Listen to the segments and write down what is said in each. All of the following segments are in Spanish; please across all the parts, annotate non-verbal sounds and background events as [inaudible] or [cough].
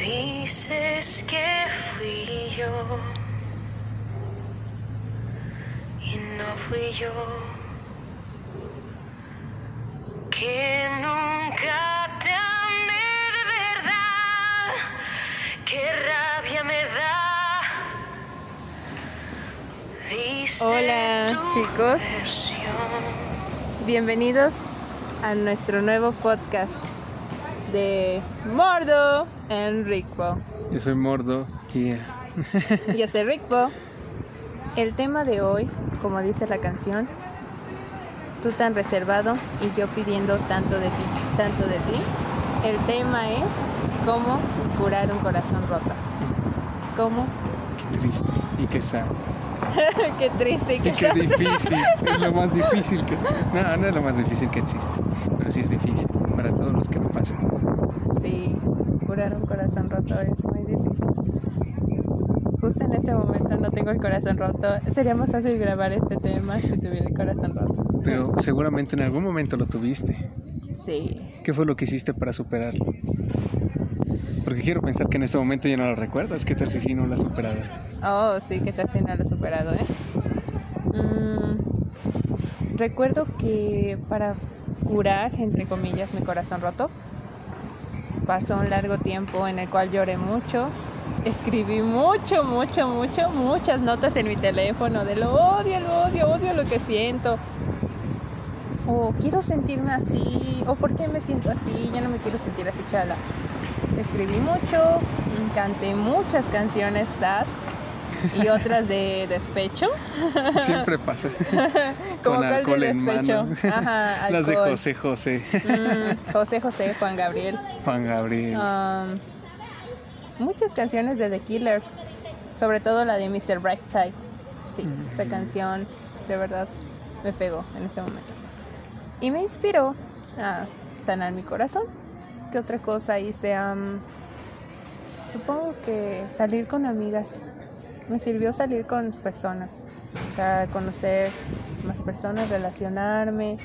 Dices que fui yo y no fui yo. Que nunca te amé de verdad. Qué rabia me da. Dice Hola, chicos. versión. Bienvenidos a nuestro nuevo podcast de Mordo en Rickbo. Yo soy Mordo Kia. Yo soy Rickbo. El tema de hoy, como dice la canción, tú tan reservado y yo pidiendo tanto de ti, tanto de ti. El tema es cómo curar un corazón roto. ¿Cómo? Qué triste y qué sad. [laughs] qué triste y Y qué qué sad. difícil. Es lo más [laughs] difícil que existe. No, no es lo más difícil que existe. Pero sí es difícil para todos los que lo pasan. Sí, curar un corazón roto es muy difícil. Justo en este momento no tengo el corazón roto. Sería más fácil grabar este tema si tuviera el corazón roto. Pero seguramente en algún momento lo tuviste. Sí. ¿Qué fue lo que hiciste para superarlo? Porque quiero pensar que en este momento ya no lo recuerdas. ¿Qué tal si sí no lo has superado? Oh, sí, que tal si no lo he superado, ¿eh? Mm, recuerdo que para curar, entre comillas, mi corazón roto, pasó un largo tiempo en el cual lloré mucho. Escribí mucho, mucho, mucho, muchas notas en mi teléfono de lo odio, lo odio, odio lo que siento. O quiero sentirme así, o por qué me siento así, ya no me quiero sentir así, chala. Escribí mucho, canté muchas canciones sad [laughs] y otras de despecho. [laughs] Siempre pasa. [laughs] Como Con cuál de alcohol en despecho. mano. Ajá, Las de. José José, Mm, José José, Juan Gabriel. Juan Gabriel. Um, muchas canciones de The Killers, sobre todo la de Mr. Brightside. Sí, esa canción de verdad me pegó en ese momento. Y me inspiró a sanar mi corazón. ¿Qué otra cosa hice? Am, supongo que salir con amigas. Me sirvió salir con personas. O sea, conocer más personas, relacionarme.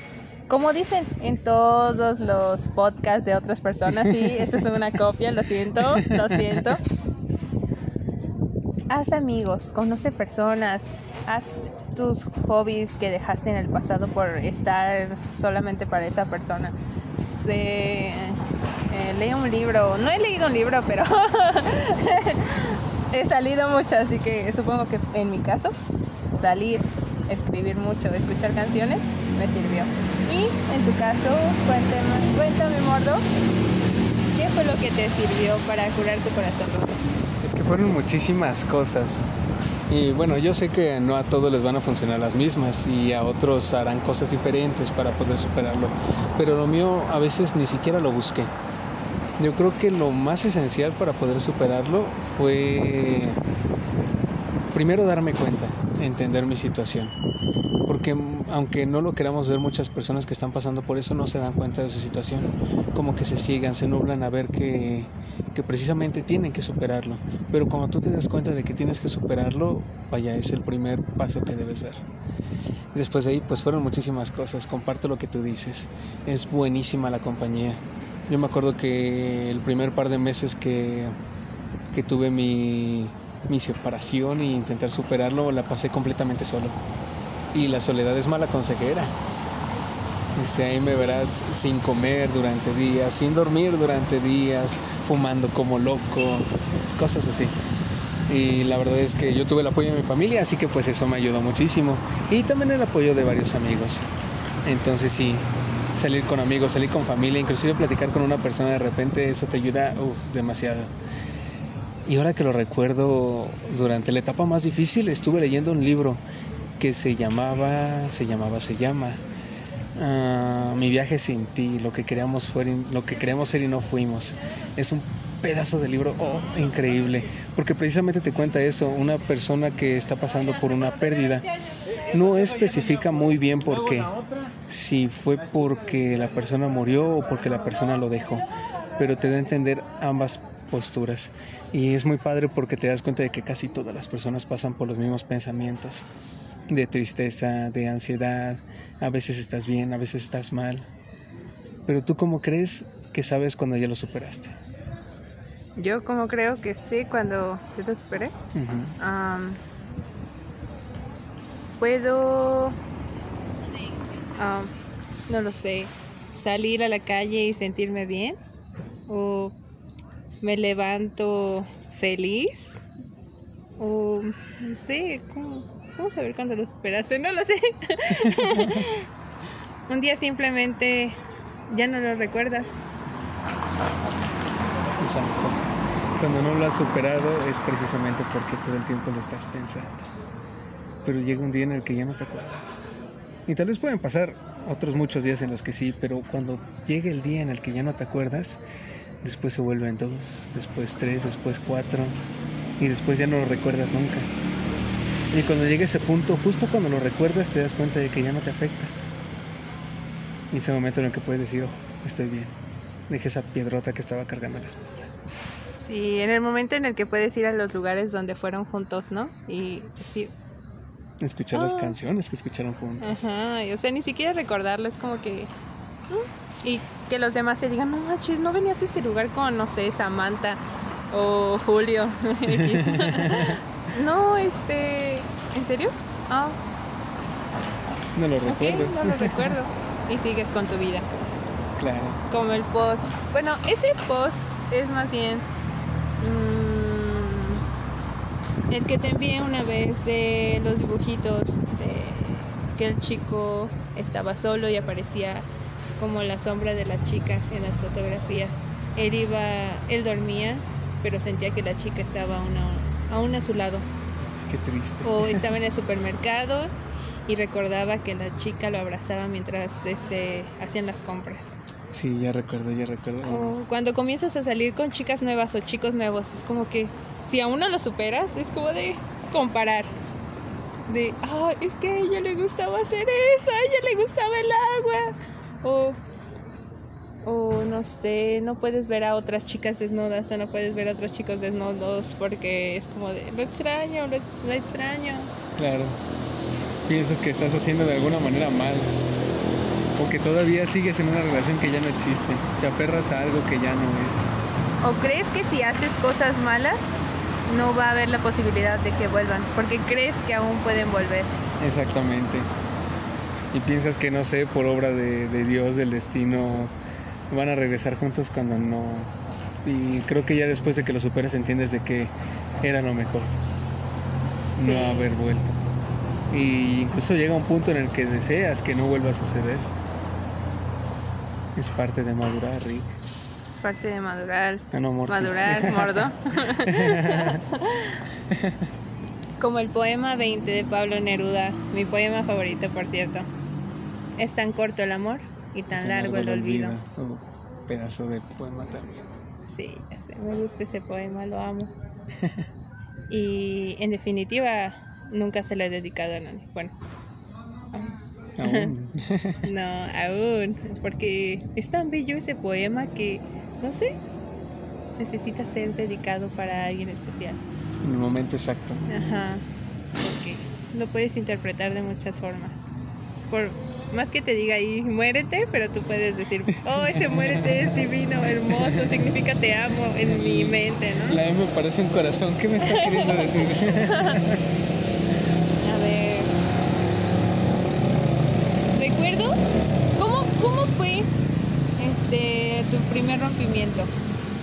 Como dicen en todos los podcasts de otras personas, sí, [laughs] esta es una copia, lo siento, lo siento. Haz amigos, conoce personas, haz tus hobbies que dejaste en el pasado por estar solamente para esa persona. Se, eh, lee un libro, no he leído un libro, pero [laughs] he salido mucho, así que supongo que en mi caso, salir, escribir mucho, escuchar canciones, me sirvió. Y en tu caso, cuéntame, cuéntame, Mordo, ¿qué fue lo que te sirvió para curar tu corazón? Es que fueron muchísimas cosas. Y bueno, yo sé que no a todos les van a funcionar las mismas y a otros harán cosas diferentes para poder superarlo. Pero lo mío a veces ni siquiera lo busqué. Yo creo que lo más esencial para poder superarlo fue primero darme cuenta, entender mi situación. Porque mm, aunque no lo queramos ver, muchas personas que están pasando por eso no se dan cuenta de su situación. Como que se ciegan, se nublan a ver que, que precisamente tienen que superarlo. Pero cuando tú te das cuenta de que tienes que superarlo, vaya, es el primer paso que debes dar. Después de ahí, pues fueron muchísimas cosas. Comparto lo que tú dices. Es buenísima la compañía. Yo me acuerdo que el primer par de meses que, que tuve mi, mi separación e intentar superarlo, la pasé completamente solo. Y la soledad es mala consejera. Este, ahí me verás sin comer durante días, sin dormir durante días, fumando como loco, cosas así. Y la verdad es que yo tuve el apoyo de mi familia, así que pues eso me ayudó muchísimo. Y también el apoyo de varios amigos. Entonces sí, salir con amigos, salir con familia, inclusive platicar con una persona de repente, eso te ayuda uf, demasiado. Y ahora que lo recuerdo, durante la etapa más difícil estuve leyendo un libro que se llamaba, se llamaba, se llama ah, Mi viaje sin ti, lo que queríamos fue, lo que queríamos ser y no fuimos. Es un pedazo de libro oh, increíble, porque precisamente te cuenta eso, una persona que está pasando por una pérdida. No especifica muy bien por qué, si fue porque la persona murió o porque la persona lo dejó, pero te da a entender ambas posturas. Y es muy padre porque te das cuenta de que casi todas las personas pasan por los mismos pensamientos de tristeza, de ansiedad. A veces estás bien, a veces estás mal. Pero tú cómo crees que sabes cuando ya lo superaste? Yo como creo que sé cuando yo lo superé. Am, puedo, am, no lo sé, salir a la calle y sentirme bien. O me levanto feliz. O no sé, ¿cómo, cómo saber cuándo lo superaste? No lo sé. [laughs] Un día simplemente ya no lo recuerdas. Exacto. Cuando no lo has superado es precisamente porque todo el tiempo lo estás pensando. Pero llega un día en el que ya no te acuerdas. Y tal vez pueden pasar otros muchos días en los que sí, pero cuando llegue el día en el que ya no te acuerdas, después se vuelven dos, después tres, después cuatro, y después ya no lo recuerdas nunca. Y cuando llegue ese punto, justo cuando lo recuerdas, te das cuenta de que ya no te afecta. Y ese momento en el que puedes decir, oh, estoy bien. Dejé esa piedrota que estaba cargando en la espalda. Sí, en el momento en el que puedes ir a los lugares donde fueron juntos, ¿no? Y decir, Escuchar las Ah. canciones que escucharon juntos. Ajá, y, o sea, ni siquiera recordarlo, es como que... Y que los demás te digan, no manches, no venías a este lugar con, no sé, Samantha o Julio. [laughs] [laughs] No, este... ¿En serio? Ah, No lo recuerdo. no lo recuerdo. [laughs] Y sigues con tu vida. Claro. Como el post. Bueno, ese post es más bien... el que te envié una vez de los dibujitos de que el chico estaba solo y aparecía como la sombra de la chica en las fotografías. Él iba, él dormía, pero sentía que la chica estaba aún a, aún a su lado. Qué triste. O [laughs] estaba en el supermercado y recordaba que la chica lo abrazaba mientras este, hacían las compras. Sí, ya recuerdo, ya recuerdo. O cuando comienzas a salir con chicas nuevas o chicos nuevos, es como que si aún no lo superas, es como de comparar. De, ah, es que a ella le gustaba hacer eso, a ella le gustaba el agua. O, o no sé, no puedes ver a otras chicas desnudas o no puedes ver a otros chicos desnudos porque es como de, lo extraño, lo, lo extraño. Claro. Piensas que estás haciendo de alguna manera mal. O que todavía sigues en una relación que ya no existe. Te aferras a algo que ya no es. ¿O crees que si haces cosas malas, no va a haber la posibilidad de que vuelvan? Porque crees que aún pueden volver. Exactamente. Y piensas que, no sé, por obra de, de Dios, del destino, van a regresar juntos cuando no. Y creo que ya después de que lo superas entiendes de que era lo mejor. Sí. No haber vuelto. Y incluso llega un punto en el que deseas que no vuelva a suceder. Es parte de madurar, Rick. Es parte de madurar. No, Morty. Madurar, mordo. [laughs] Como el poema 20 de Pablo Neruda, mi poema favorito, por cierto. Es tan corto el amor y tan, largo el olvido. Oh, pedazo de poema también. Sí, ya sé, me gusta ese poema, lo amo. [laughs] y en definitiva, nunca se lo he dedicado a nadie. Bueno, Aún. [laughs] no, aún, porque es tan bello ese poema que, no sé, necesita ser dedicado para alguien especial. en el momento exacto. Ajá, porque lo puedes interpretar de muchas formas. Por más que te diga ahí, muérete, pero tú puedes decir, oh, ese muérete es divino, hermoso, significa te amo en mi mente, ¿no? La M parece un corazón. ¿Qué me está queriendo decir? [laughs] A ver. Recuerdo cómo, cómo fue este tu primer rompimiento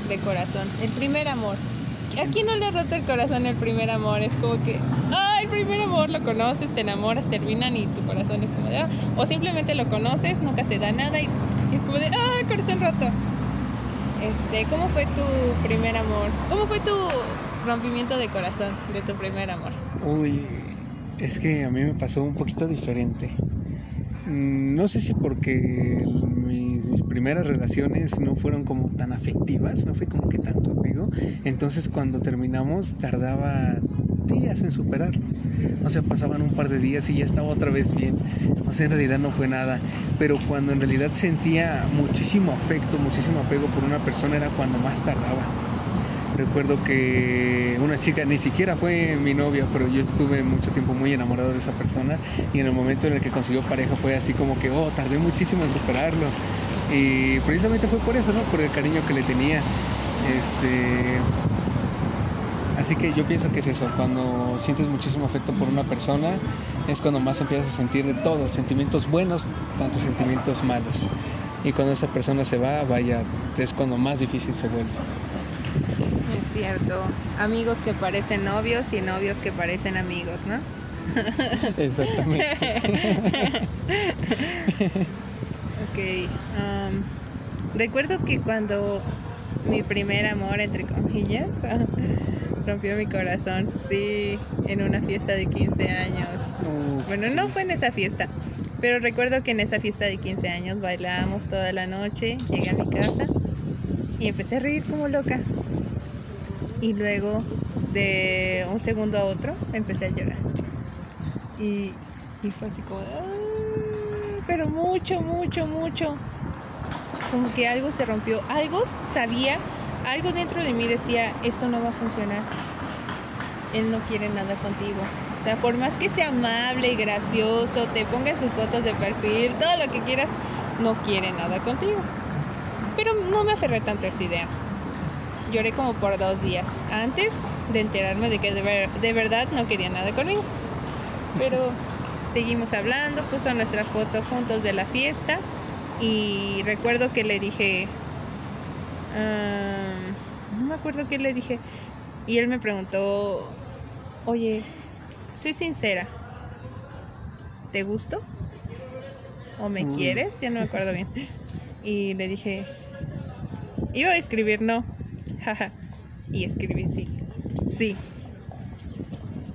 de corazón, el primer amor. ¿A quién no le ha roto el corazón el primer amor? Es como que, ah, el primer amor lo conoces, te enamoras, terminan y tu corazón es como de, ah, o simplemente lo conoces, nunca se da nada y, y es como de, ah, corazón roto. Este, ¿cómo fue tu primer amor? ¿Cómo fue tu rompimiento de corazón de tu primer amor? Uy, es que a mí me pasó un poquito diferente. Mm, No sé si porque mis, primeras relaciones no fueron como tan afectivas, no fue como que tanto apego. Entonces cuando terminamos tardaba días en superar. O sea, pasaban un par de días y ya estaba otra vez bien. O sea, en realidad no fue nada. Pero cuando en realidad sentía muchísimo afecto, muchísimo apego por una persona era cuando más tardaba. Recuerdo que una chica, ni siquiera fue mi novia, pero yo estuve mucho tiempo muy enamorado de esa persona y en el momento en el que consiguió pareja fue así como que, oh, tardé muchísimo en superarlo. Y precisamente fue por eso, ¿no? Por el cariño que le tenía. Este. Así que yo pienso que es eso, cuando sientes muchísimo afecto por una persona, es cuando más empiezas a sentir de todo, sentimientos buenos, tanto sentimientos malos. Y cuando esa persona se va, vaya, es cuando más difícil se vuelve. Es cierto. Amigos que parecen novios y novios que parecen amigos, ¿no? Exactamente. [laughs] Ok. um, recuerdo que cuando mi primer amor, entre comillas, [laughs] rompió mi corazón, sí, en una fiesta de 15 años. Uh, Bueno, no fue en esa fiesta, pero recuerdo que en esa fiesta de 15 años bailábamos toda la noche, llegué a mi casa y empecé a reír como loca. Y luego, de un segundo a otro, empecé a llorar. Y, y fue así como, pero mucho, mucho, mucho. Como que algo se rompió, algo sabía, algo dentro de mí decía, esto no va a funcionar. Él no quiere nada contigo. O sea, por más que sea amable y gracioso, te ponga sus fotos de perfil, todo lo que quieras, no quiere nada contigo. Pero no me aferré tanto a esa idea. Lloré como por dos días antes de enterarme de que de, ver- de verdad no quería nada conmigo. Pero seguimos hablando, puso nuestra foto juntos de la fiesta y recuerdo que le dije, "Ah, no me acuerdo qué le dije, y él me preguntó, oye, soy sincera, ¿te gusto? ¿O me quieres? Ya no me acuerdo bien. Y le dije, iba a escribir no, [laughs] jaja, y escribí sí, sí.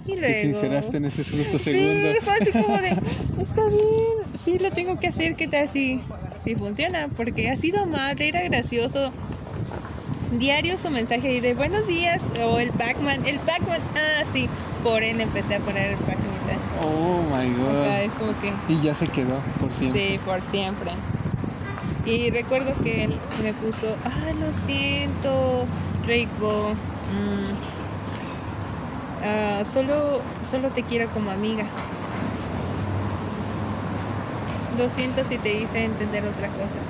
Y Te luego... sinceraste en ese justo Sí, segundo. fue así como de, [laughs] está bien, sí lo tengo que hacer, ¿qué tal si, si funciona? Porque ha sido amable, era gracioso. Diario su mensaje ahí de buenos días, o el Pac-Man, el Pac-Man, ah, sí, por él empecé a poner el Pac-Man. Oh my god. O sea, es como que, Y ya se quedó por siempre. sí, por siempre. Y recuerdo que él me puso, ah, lo siento, Rickbo, mm, ah, solo, solo te quiero como amiga. Lo siento si te hice entender otra cosa.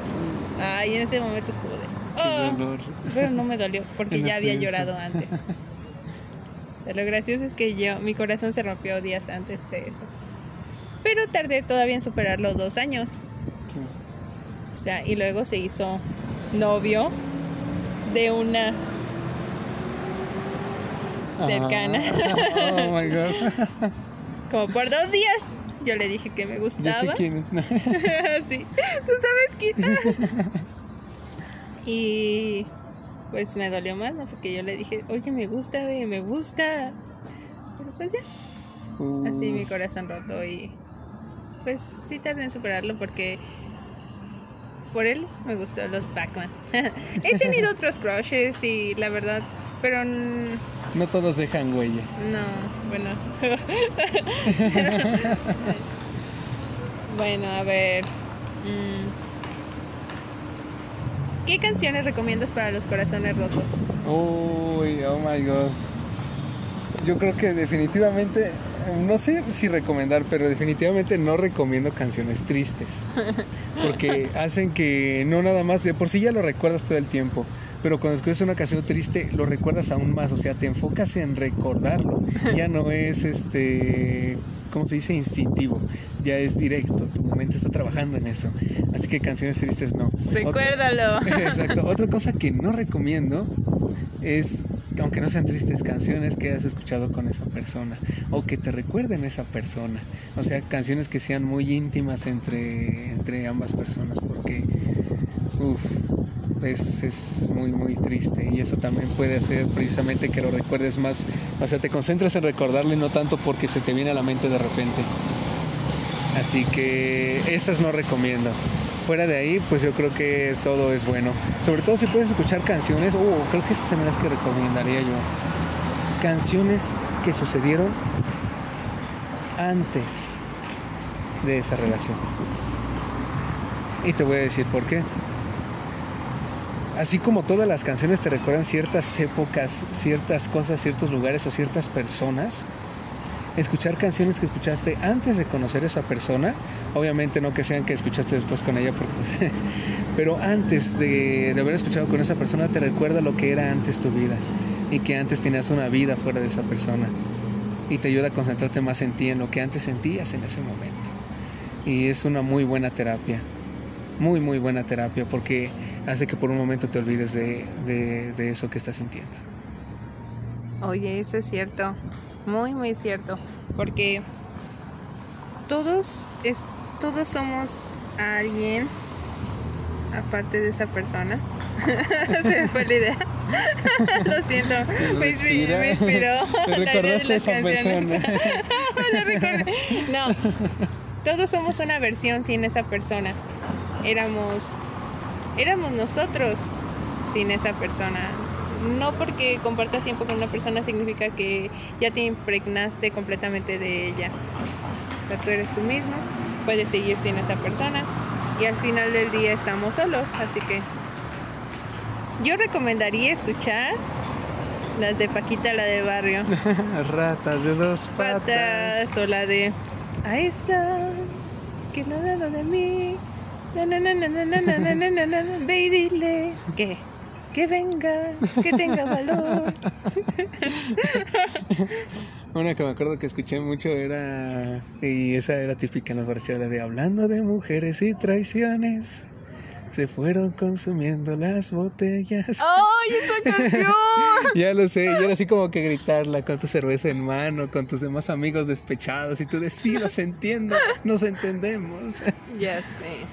Ay, en ese momento es como de, dolor. pero no me dolió porque ya había llorado antes. [laughs] O sea, lo gracioso es que yo, mi corazón se rompió días antes de eso. Pero tardé todavía en superarlo dos años. O sea, y luego se hizo novio de una cercana. Ah, [laughs] oh my god. Como por dos días. Yo le dije que me Ya sé gustaba. quién es. [laughs] sí, tú sabes quién. [laughs] y pues me dolió más, ¿no? Porque yo le dije, oye, me gusta, güey, me gusta. Pero pues ya, Uh, así mi corazón roto y pues sí tardé en superarlo porque por él me gustó los Pac-Man. He tenido otros crushes y la verdad, pero No todos dejan huella. no, bueno. [laughs] bueno, a ver. mm, ¿Qué canciones recomiendas para los corazones rotos? Uy, oh my god. Yo creo que definitivamente, no sé si recomendar, pero definitivamente no recomiendo canciones tristes. Porque [laughs] hacen que no nada más, de por sí ya lo recuerdas todo el tiempo, pero cuando escuchas una canción triste lo recuerdas aún más, o sea, te enfocas en recordarlo. Ya no es este, ¿cómo se dice? Instintivo, ya es directo, tu mente está trabajando en eso. Así que canciones tristes no. Recuérdalo. [laughs] Exacto. Otra cosa que no recomiendo es, aunque no sean tristes, canciones que has escuchado con esa persona o que te recuerden a esa persona. O sea, canciones que sean muy íntimas entre, entre ambas personas porque, uff, es, es muy, muy triste y eso también puede hacer precisamente que lo recuerdes más. O sea, te concentras en recordarle no tanto porque se te viene a la mente de repente. Así que estas no recomiendo. Fuera de ahí, pues yo creo que todo es bueno. Sobre todo si puedes escuchar canciones, oh, creo que esas son las que recomendaría yo. Canciones que sucedieron antes de esa relación. Y te voy a decir por qué. Así como todas las canciones te recuerdan ciertas épocas, ciertas cosas, ciertos lugares o ciertas personas, escuchar canciones que escuchaste antes de conocer a esa persona. Obviamente no que sean que escuchaste después con ella, [laughs] pero antes de haber escuchado con esa persona te recuerda lo que era antes tu vida y que antes tenías una vida fuera de esa persona y te ayuda a concentrarte más en ti, en lo que antes sentías en ese momento. Y es una muy buena terapia, muy, muy buena terapia porque hace que por un momento te olvides de, de, de eso que estás sintiendo. Oye, eso es cierto, muy, muy cierto, porque todos, es, todos somos alguien aparte de esa persona. [laughs] Se me fue la idea. [laughs] Lo siento, me, inspi- Respira. me inspiró. [laughs] Te recordaste a esa canciones. persona. No, todos somos una versión sin esa persona. Éramos, éramos nosotros sin esa persona. No porque compartas tiempo con una persona significa que ya te impregnaste completamente de ella. O sea, tú eres tú mismo, puedes seguir sin esa persona y al final del día estamos solos. Así que yo recomendaría escuchar las de Paquita, la del barrio. [laughs] Ratas de dos patas. patas o la de ahí está que no nada de mí Ve y dile que, que venga, que tenga valor. Una que me acuerdo que escuché mucho era, y esa era típica en los pareció de hablando de mujeres y traiciones. Se fueron consumiendo las botellas. ¡Ay, esa canción! ya lo sé, yo era así como que gritarla con tu cerveza en mano, con tus demás amigos despechados, y tú decías, entiendo, nos entendemos. Ya sé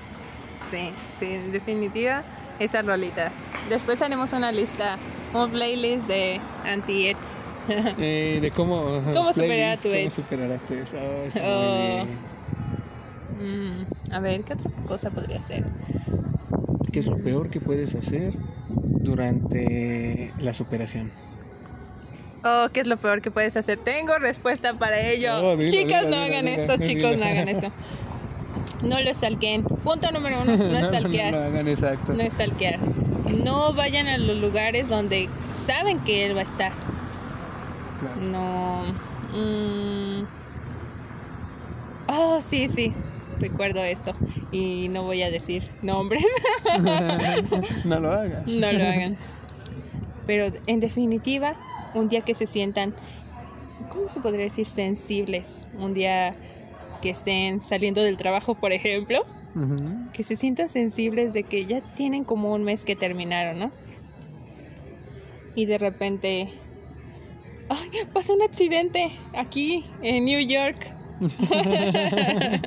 sí sí en definitiva esas rolitas después haremos una lista un playlist de anti-ex [laughs] Eh, de cómo... ¿Cómo superar a tu cómo ex? superar a tu ex. Oh, está Oh. muy bien. Mm, a ver qué otra cosa podría ser ¿Qué es lo peor que puedes hacer durante la superación? Oh, ¿qué es lo peor que puedes hacer? Tengo respuesta para ello. Dilo, Chicas, dilo, no dilo, hagan esto, chicos, no hagan [laughs] eso. No lo stalkeen. Punto número uno, no [laughs] no, no, stalkear. no hagan exacto. No stalkear. No vayan a los lugares donde saben que él va a estar. Claro. No. mm. Oh, sí, sí. Recuerdo esto. Y no voy a decir nombres. [laughs] no lo hagas. No lo hagan. Pero en definitiva, un día que se sientan, ¿cómo se podría decir? Sensibles. Un día que estén saliendo del trabajo, por ejemplo, que se sientan sensibles de que ya tienen como un mes que terminaron, ¿no? Y de repente, ¡ay! Pasó un accidente aquí en New York. [laughs] [laughs]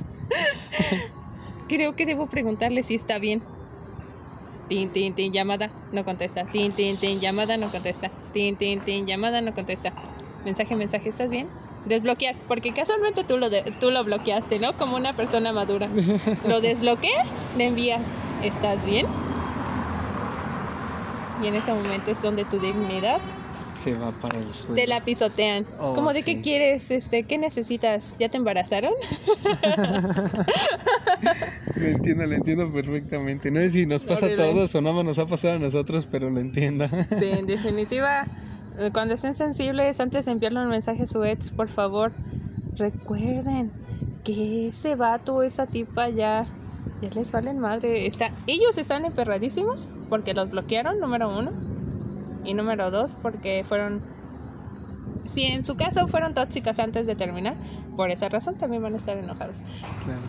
Creo que debo preguntarle si está bien. Tin, tin, tin, llamada, no contesta. Tin, tin, tin, llamada, no contesta. Tin, tin, tin, llamada, no contesta. Mensaje, mensaje, ¿estás bien? Desbloquear, porque casualmente tú lo, de- tú lo bloqueaste, ¿no? Como una persona madura. [laughs] Lo desbloqueas, le envías, ¿estás bien? Y en ese momento es donde tu dignidad Se va para el suelo. te la pisotean. Oh, es como de sí. qué quieres, este, ¿qué necesitas? ¿Ya te embarazaron? [laughs] Lo entiendo, lo entiendo perfectamente. No sé si nos pasa a todos o nada más nos ha pasado a nosotros, pero lo entiendo. Sí, en definitiva, cuando estén sensibles, antes de enviarle un mensaje a su ex, por favor, recuerden que ese vato esa tipa ya, ya les valen madre. Está, ellos están emperradísimos porque los bloquearon, número uno. Y número dos, porque fueron... Si en su caso fueron tóxicas antes de terminar, por esa razón también van a estar enojados. Claro.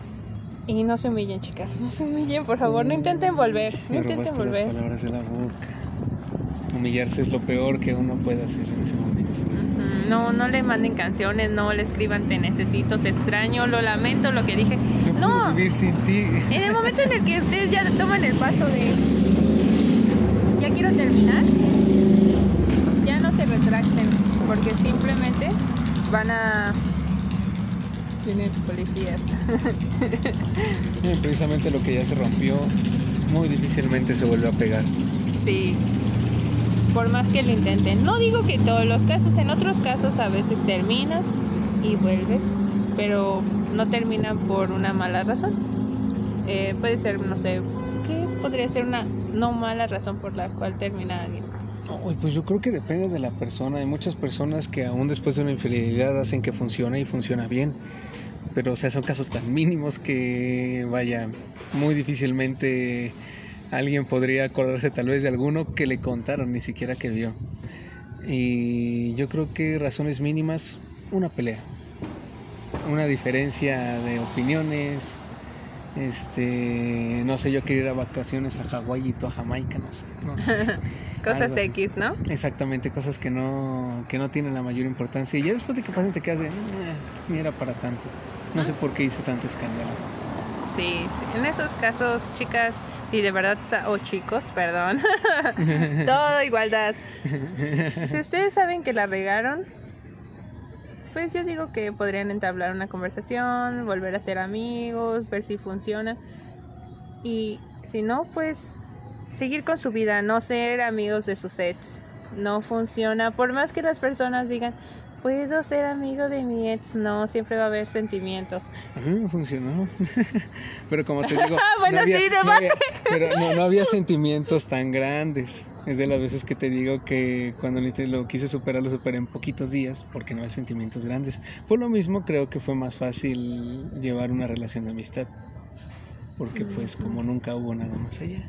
Y no se humillen, chicas, no se humillen, por favor, no intenten volver, no intenten volver. las palabras de la boca. Humillarse es lo peor que uno puede hacer en ese momento. No, no le manden canciones, no le escriban te necesito, te extraño, lo lamento, lo que dije. No, No, puedo vivir sin ti. en el momento en el que ustedes ya toman el paso de ya quiero terminar, ya no se retracten, porque simplemente van a vienen policías. [laughs] Precisamente lo que ya se rompió, muy difícilmente se vuelve a pegar. Sí, por más que lo intenten. No digo que todos los casos, en otros casos a veces terminas y vuelves, pero no terminan por una mala razón. Eh, puede ser, no sé, ¿qué podría ser una no mala razón por la cual termina alguien? Pues yo creo que depende de la persona. Hay muchas personas que aún después de una infidelidad hacen que funcione y funciona bien. Pero, o sea, son casos tan mínimos que, vaya, muy difícilmente alguien podría acordarse tal vez de alguno que le contaron, ni siquiera que vio. Y yo creo que razones mínimas, una pelea. Una diferencia de opiniones, este, no sé, yo quería ir a vacaciones a Hawái y tú a Jamaica, no sé, no sé. [laughs] Cosas. X, ¿no? Exactamente, cosas que no, que no tienen la mayor importancia. Y ya después de que pasen te quedas de, "Eh, ni era para tanto. No sé por qué hice tanto escándalo. Sí, sí. En esos casos, chicas, sí, de verdad, o chicos, perdón, [laughs] todo igualdad. Si ustedes saben que la regaron, pues yo digo que podrían entablar una conversación, volver a ser amigos, ver si funciona. Y si no, pues seguir con su vida, no ser amigos de sus ex. No funciona, por más que las personas digan, puedo ser amigo de mi ex, no, siempre va a haber sentimiento. A mí me funcionó. [laughs] pero como te [laughs] digo, Bueno, no había, sí, no había- pero no, no había sentimientos tan grandes. Es de las veces que te digo que cuando lo quise superar, lo superé en poquitos días porque no hay sentimientos grandes. Por lo mismo, creo que fue más fácil llevar una relación de amistad. Porque pues como nunca hubo nada más allá.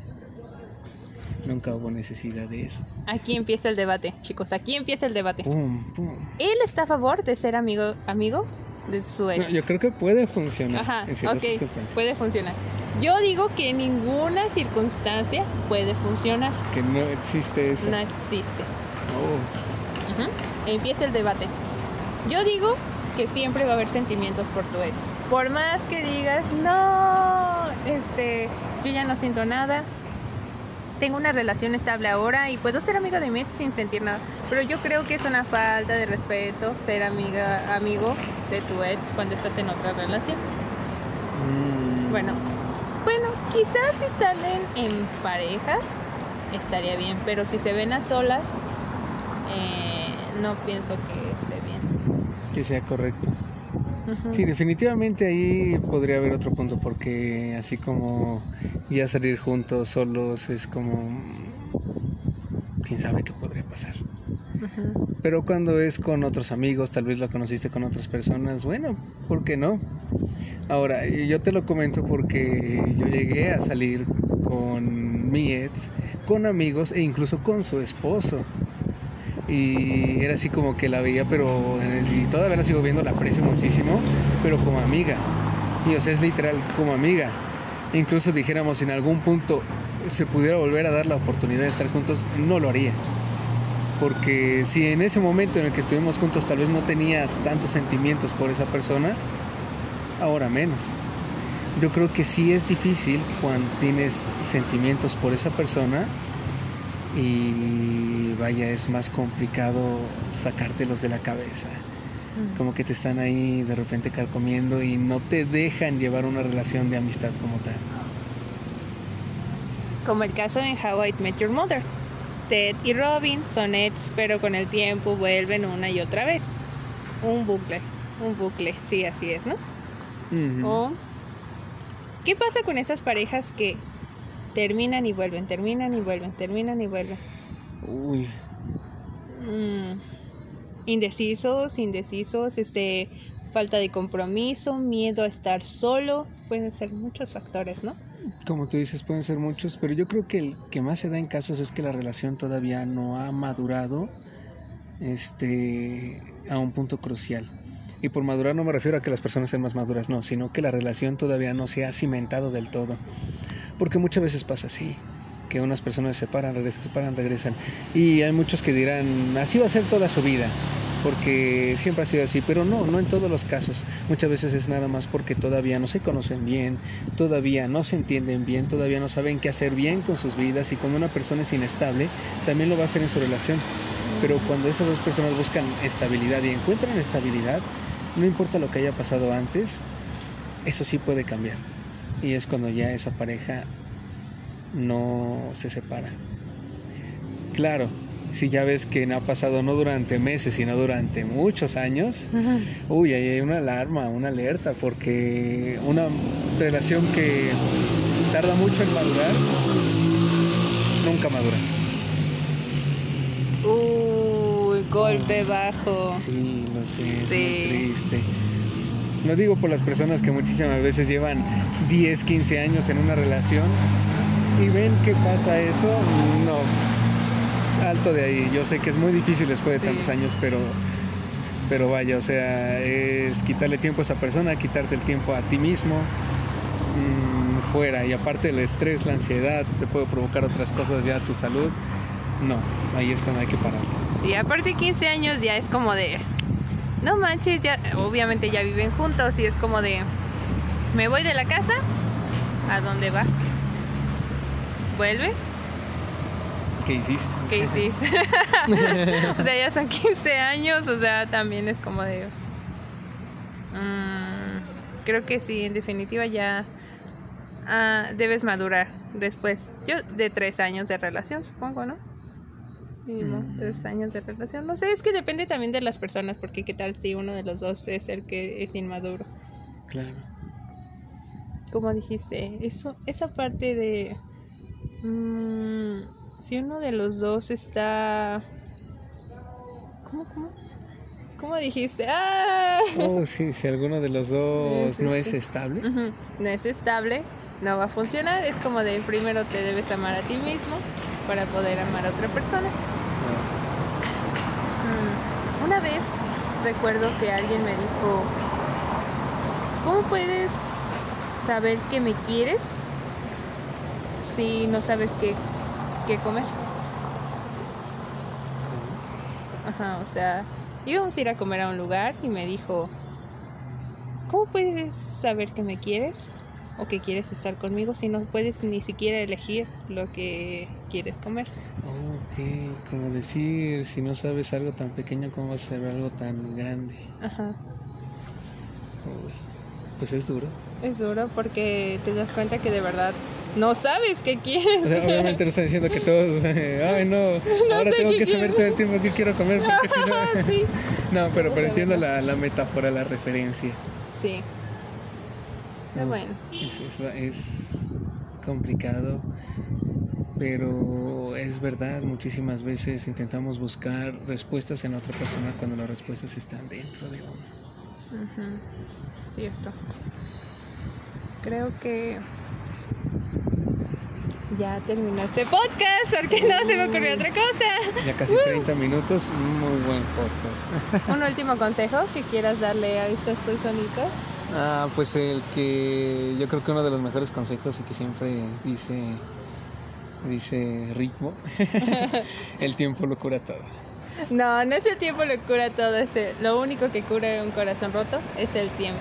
Nunca hubo necesidad de eso. Aquí empieza el debate, chicos, aquí empieza el debate. Pum, pum. ¿Él está a favor de ser amigo amigo de su ex? No, yo creo que puede funcionar Ajá, en ciertas ok, circunstancias. puede funcionar. Yo digo que en ninguna circunstancia puede funcionar. Que no existe eso. No existe. Oh. Empieza el debate. Yo digo que siempre va a haber sentimientos por tu ex. Por más que digas, no, este, yo ya no siento nada. Tengo una relación estable ahora y puedo ser amigo de mi ex sin sentir nada. Pero yo creo que es una falta de respeto ser amiga, amigo de tu ex cuando estás en otra relación. Mm. Bueno, bueno, quizás si salen en parejas estaría bien, pero si se ven a solas, eh, no pienso que esté bien. Que sea correcto. Sí, definitivamente ahí podría haber otro punto porque así como ya salir juntos solos es como quién sabe qué podría pasar. Pero cuando es con otros amigos, tal vez lo conociste con otras personas, bueno, ¿por qué no? Ahora, yo te lo comento porque yo llegué a salir con mi ex, con amigos e incluso con su esposo. Y era así como que la veía, pero y todavía la sigo viendo, la aprecio muchísimo, pero como amiga. Y o sea, es literal como amiga. Incluso dijéramos, en algún punto se pudiera volver a dar la oportunidad de estar juntos, no lo haría. Porque si en ese momento en el que estuvimos juntos tal vez no tenía tantos sentimientos por esa persona, ahora menos. Yo creo que sí es difícil cuando tienes sentimientos por esa persona y vaya, es más complicado sacártelos de la cabeza. Como que te están ahí de repente carcomiendo y no te dejan llevar una relación de amistad como tal. Como el caso en How I Met Your Mother. Ted y Robin son ex, pero con el tiempo vuelven una y otra vez. Un bucle, un bucle, sí, así es, ¿no? O, ¿qué pasa con esas parejas que terminan y vuelven, terminan y vuelven, terminan y vuelven? Uy, Mm, indecisos, indecisos, este, falta de compromiso, miedo a estar solo, pueden ser muchos factores, ¿no? como tú dices, pueden ser muchos, pero yo creo que el que más se da en casos es que la relación todavía no ha madurado este, a un punto crucial. Y por madurar no me refiero a que las personas sean más maduras, no, sino que la relación todavía no se ha cimentado del todo. Porque muchas veces pasa así, que unas personas se separan, regresan, se separan, regresan. Y hay muchos que dirán, así va a ser toda su vida, porque siempre ha sido así, pero no, no en todos los casos. Muchas veces es nada más porque todavía no se conocen bien, todavía no se entienden bien, todavía no saben qué hacer bien con sus vidas y cuando una persona es inestable, también lo va a hacer en su relación. Pero cuando esas dos personas buscan estabilidad y encuentran estabilidad, no importa lo que haya pasado antes, eso sí puede cambiar. Y es cuando ya esa pareja no se separa. Claro, si ya ves que no ha pasado no durante meses, sino durante muchos años, uy, ahí hay una alarma, una alerta, porque una relación que tarda mucho en madurar, nunca madura. golpe bajo. Sí, lo sé, es muy triste. Lo digo por las personas que muchísimas veces llevan 10, 15 años en una relación y ven que pasa eso, no. Alto de ahí. Yo sé que es muy difícil después de tantos años, pero pero vaya, o sea, es quitarle tiempo a esa persona, quitarte el tiempo a ti mismo. mm, fuera y aparte el estrés, la ansiedad te puede provocar otras cosas ya a tu salud. No, ahí es cuando hay que parar. Sí, aparte 15 años ya es como de... No manches, ya obviamente ya viven juntos y es como de... Me voy de la casa, ¿a dónde va? ¿Vuelve? ¿Qué hiciste? ¿Qué hiciste? [laughs] o sea, ya son 15 años, o sea, también es como de... mm, creo que sí, en definitiva ya ah, debes madurar después. Yo de tres años de relación, supongo, ¿no? Mínimo, Mm. tres años de relación. No sé, es que depende también de las personas, porque qué tal si uno de los dos es el que es inmaduro. Claro. Como dijiste, eso, esa parte de... mm, si uno de los dos está... ¿Cómo, cómo? ¿Cómo dijiste? ¡Ah! Oh, sí, si alguno de los dos Es no este. es estable. No es estable, no va a funcionar. Es como de primero te debes amar a ti mismo para poder amar a otra persona. Mm, Una vez recuerdo que alguien me dijo, ¿cómo puedes saber que me quieres si no sabes qué, qué comer? Ajá, o sea, íbamos a ir a comer a un lugar y me dijo, ¿cómo puedes saber que me quieres o que quieres estar conmigo si no puedes ni siquiera elegir lo que quieres comer? Ok, como decir, si no sabes algo tan pequeño, ¿cómo vas a saber algo tan grande? Ajá. Uy, pues es duro. Es duro porque te das cuenta que de verdad no sabes qué quieres. O sea, obviamente no está diciendo que todos, [laughs] ay [laughs] no, ahora sé tengo que saber quiero". todo el tiempo qué quiero comer porque si no... [laughs] sí. No, pero, pero entiendo la, la metáfora, la referencia. Sí. Pero Mm. bueno, Es, es, es complicado, pero es verdad, muchísimas veces intentamos buscar respuestas en otra persona cuando las respuestas están dentro de uno. Ujú, cierto. Creo que ya terminó este podcast porque no se me ocurrió otra cosa. Ya casi 30 minutos, muy buen podcast. [laughs] Un último consejo que quieras darle a estas personitas. Ah, pues el que yo creo que uno de los mejores consejos y que siempre dice dice ritmo, [laughs] el tiempo lo cura todo. [laughs] No, no es el tiempo lo cura todo. Es el- lo único que cura un corazón roto es el tiempo.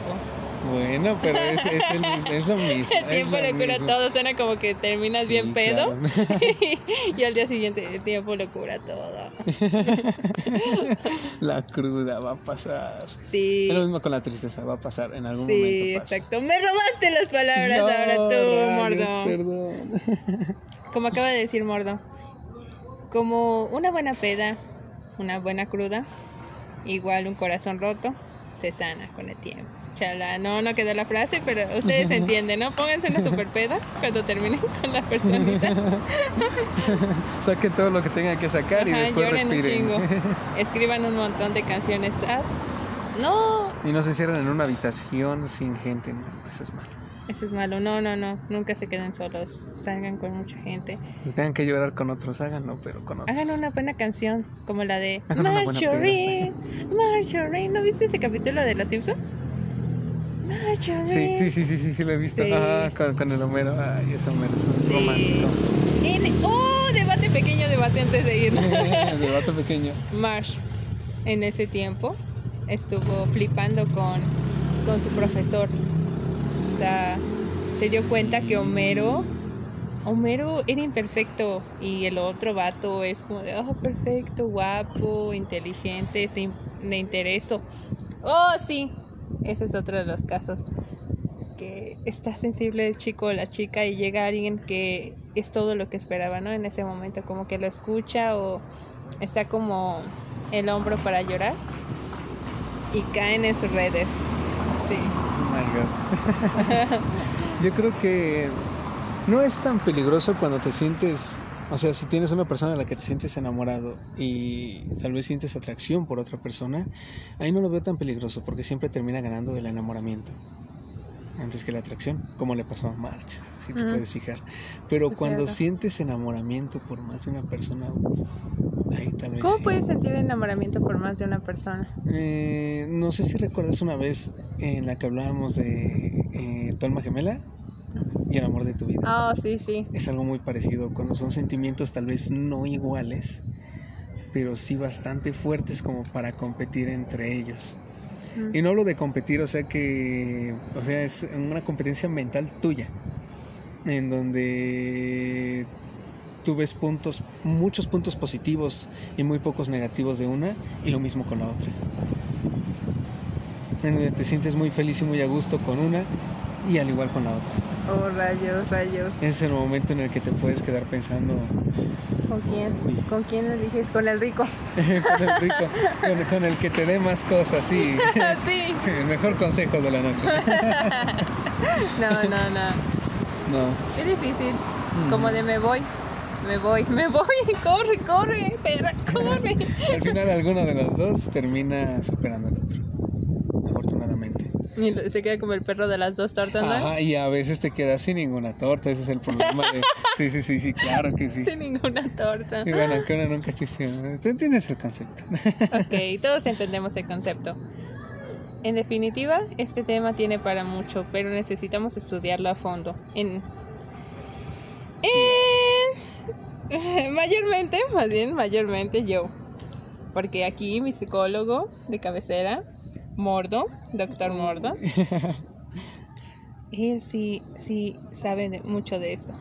Bueno, pero es, es, el- es lo mismo. El tiempo lo lo cura mismo. todo. Suena como que terminas Sí, bien pedo claro. [laughs] y al día siguiente el tiempo lo cura todo. [laughs] La cruda va a pasar. Sí. Es lo mismo con la tristeza, va a pasar en algún Sí, momento. Pasa. exacto. Me robaste las palabras No, ahora tú, rayos, Mordo. Perdón. Como acaba de decir Mordo. Como una buena peda, una buena cruda, igual un corazón roto, se sana con el tiempo. Chala, no, no quedó la frase, pero ustedes [laughs] entienden, ¿no? Pónganse una super peda cuando terminen [laughs] con la personita. [laughs] Saquen todo lo que tengan que sacar y después un respiren. Escriban un montón de canciones sad. No, Y no se cierran en una habitación sin gente, no, eso es malo. Eso es malo. No, no, no. Nunca se queden solos. Salgan con mucha gente. Y tengan que llorar con otros, háganlo, pero con otros. Hagan una buena canción, como la de Hagan Marjorie. Marjorie, ¿no viste ese capítulo de Los Simpsons? Marjorie. Sí, sí, sí, sí, sí, sí, lo he visto. Sí. Ajá, con, con el Homero. Ay, ese Homero es un Sí. romántico. En- Oh, debate pequeño, debate antes de ir. [laughs] de vato pequeño. Marsh, en ese tiempo, estuvo flipando con, con su profesor. Sea, se dio cuenta que Homero, Homero era imperfecto y el otro vato es como de, oh, perfecto, guapo, inteligente, sin, de intereso. Oh, sí, ese es otro de los casos. Que está sensible el chico o la chica y llega alguien que es todo lo que esperaba, ¿no? En ese momento, como que lo escucha o está como el hombro para llorar y caen en sus redes. Sí. God. [laughs] Yo creo que no es tan peligroso cuando te sientes O sea, si tienes una persona a la que te sientes enamorado y tal vez sientes atracción por otra persona, ahí no lo veo tan peligroso porque siempre termina ganando el enamoramiento antes que la atracción, como le pasó a March, si te puedes fijar. Pero Es cuando cierto. sientes enamoramiento por más de una persona, uf, ahí tal vez. ¿Cómo sí. puedes sentir enamoramiento por más de una persona? Eh, no sé si recuerdas una vez en la que hablábamos de eh, tu alma gemela y el amor de tu vida. Ah, sí, sí. Es algo muy parecido, cuando son sentimientos tal vez no iguales, pero sí bastante fuertes como para competir entre ellos. Mm. Y no hablo de competir, o sea que, o sea, es una competencia mental tuya, en donde tú ves puntos, muchos puntos positivos y muy pocos negativos de una, y lo mismo con la otra. Te sientes muy feliz y muy a gusto con una, y al igual con la otra. Oh, rayos, rayos. Es el momento en el que te puedes quedar pensando ¿Con quién? Uy. ¿Con quién eliges? Con el rico. [laughs] con el rico, con, con el que te dé más cosas, sí. [laughs] sí. El mejor consejo de la noche. [laughs] No, no, no. No. Es difícil. Mm. Como de me voy, me voy, [laughs] me voy. Corre, corre, perra, corre. Al final alguno de los dos termina superando al otro. Afortunadamente. Y se queda como el perro de las dos tortas, ¿no? Ajá, y a veces te quedas sin ninguna torta, ese es el problema de... [laughs] Sí, sí, sí, sí, claro que sí. Sin ninguna torta. Y bueno, que uno nunca chiste. ¿Tú entiendes el concepto? [laughs] Ok, todos entendemos el concepto. En definitiva, este tema tiene para mucho, pero necesitamos estudiarlo a fondo. En, en- [laughs] mayormente, más bien, mayormente yo. Porque aquí mi psicólogo de cabecera, Mordo, doctor Mordo, [laughs] él sí, sí sabe de- mucho de esto.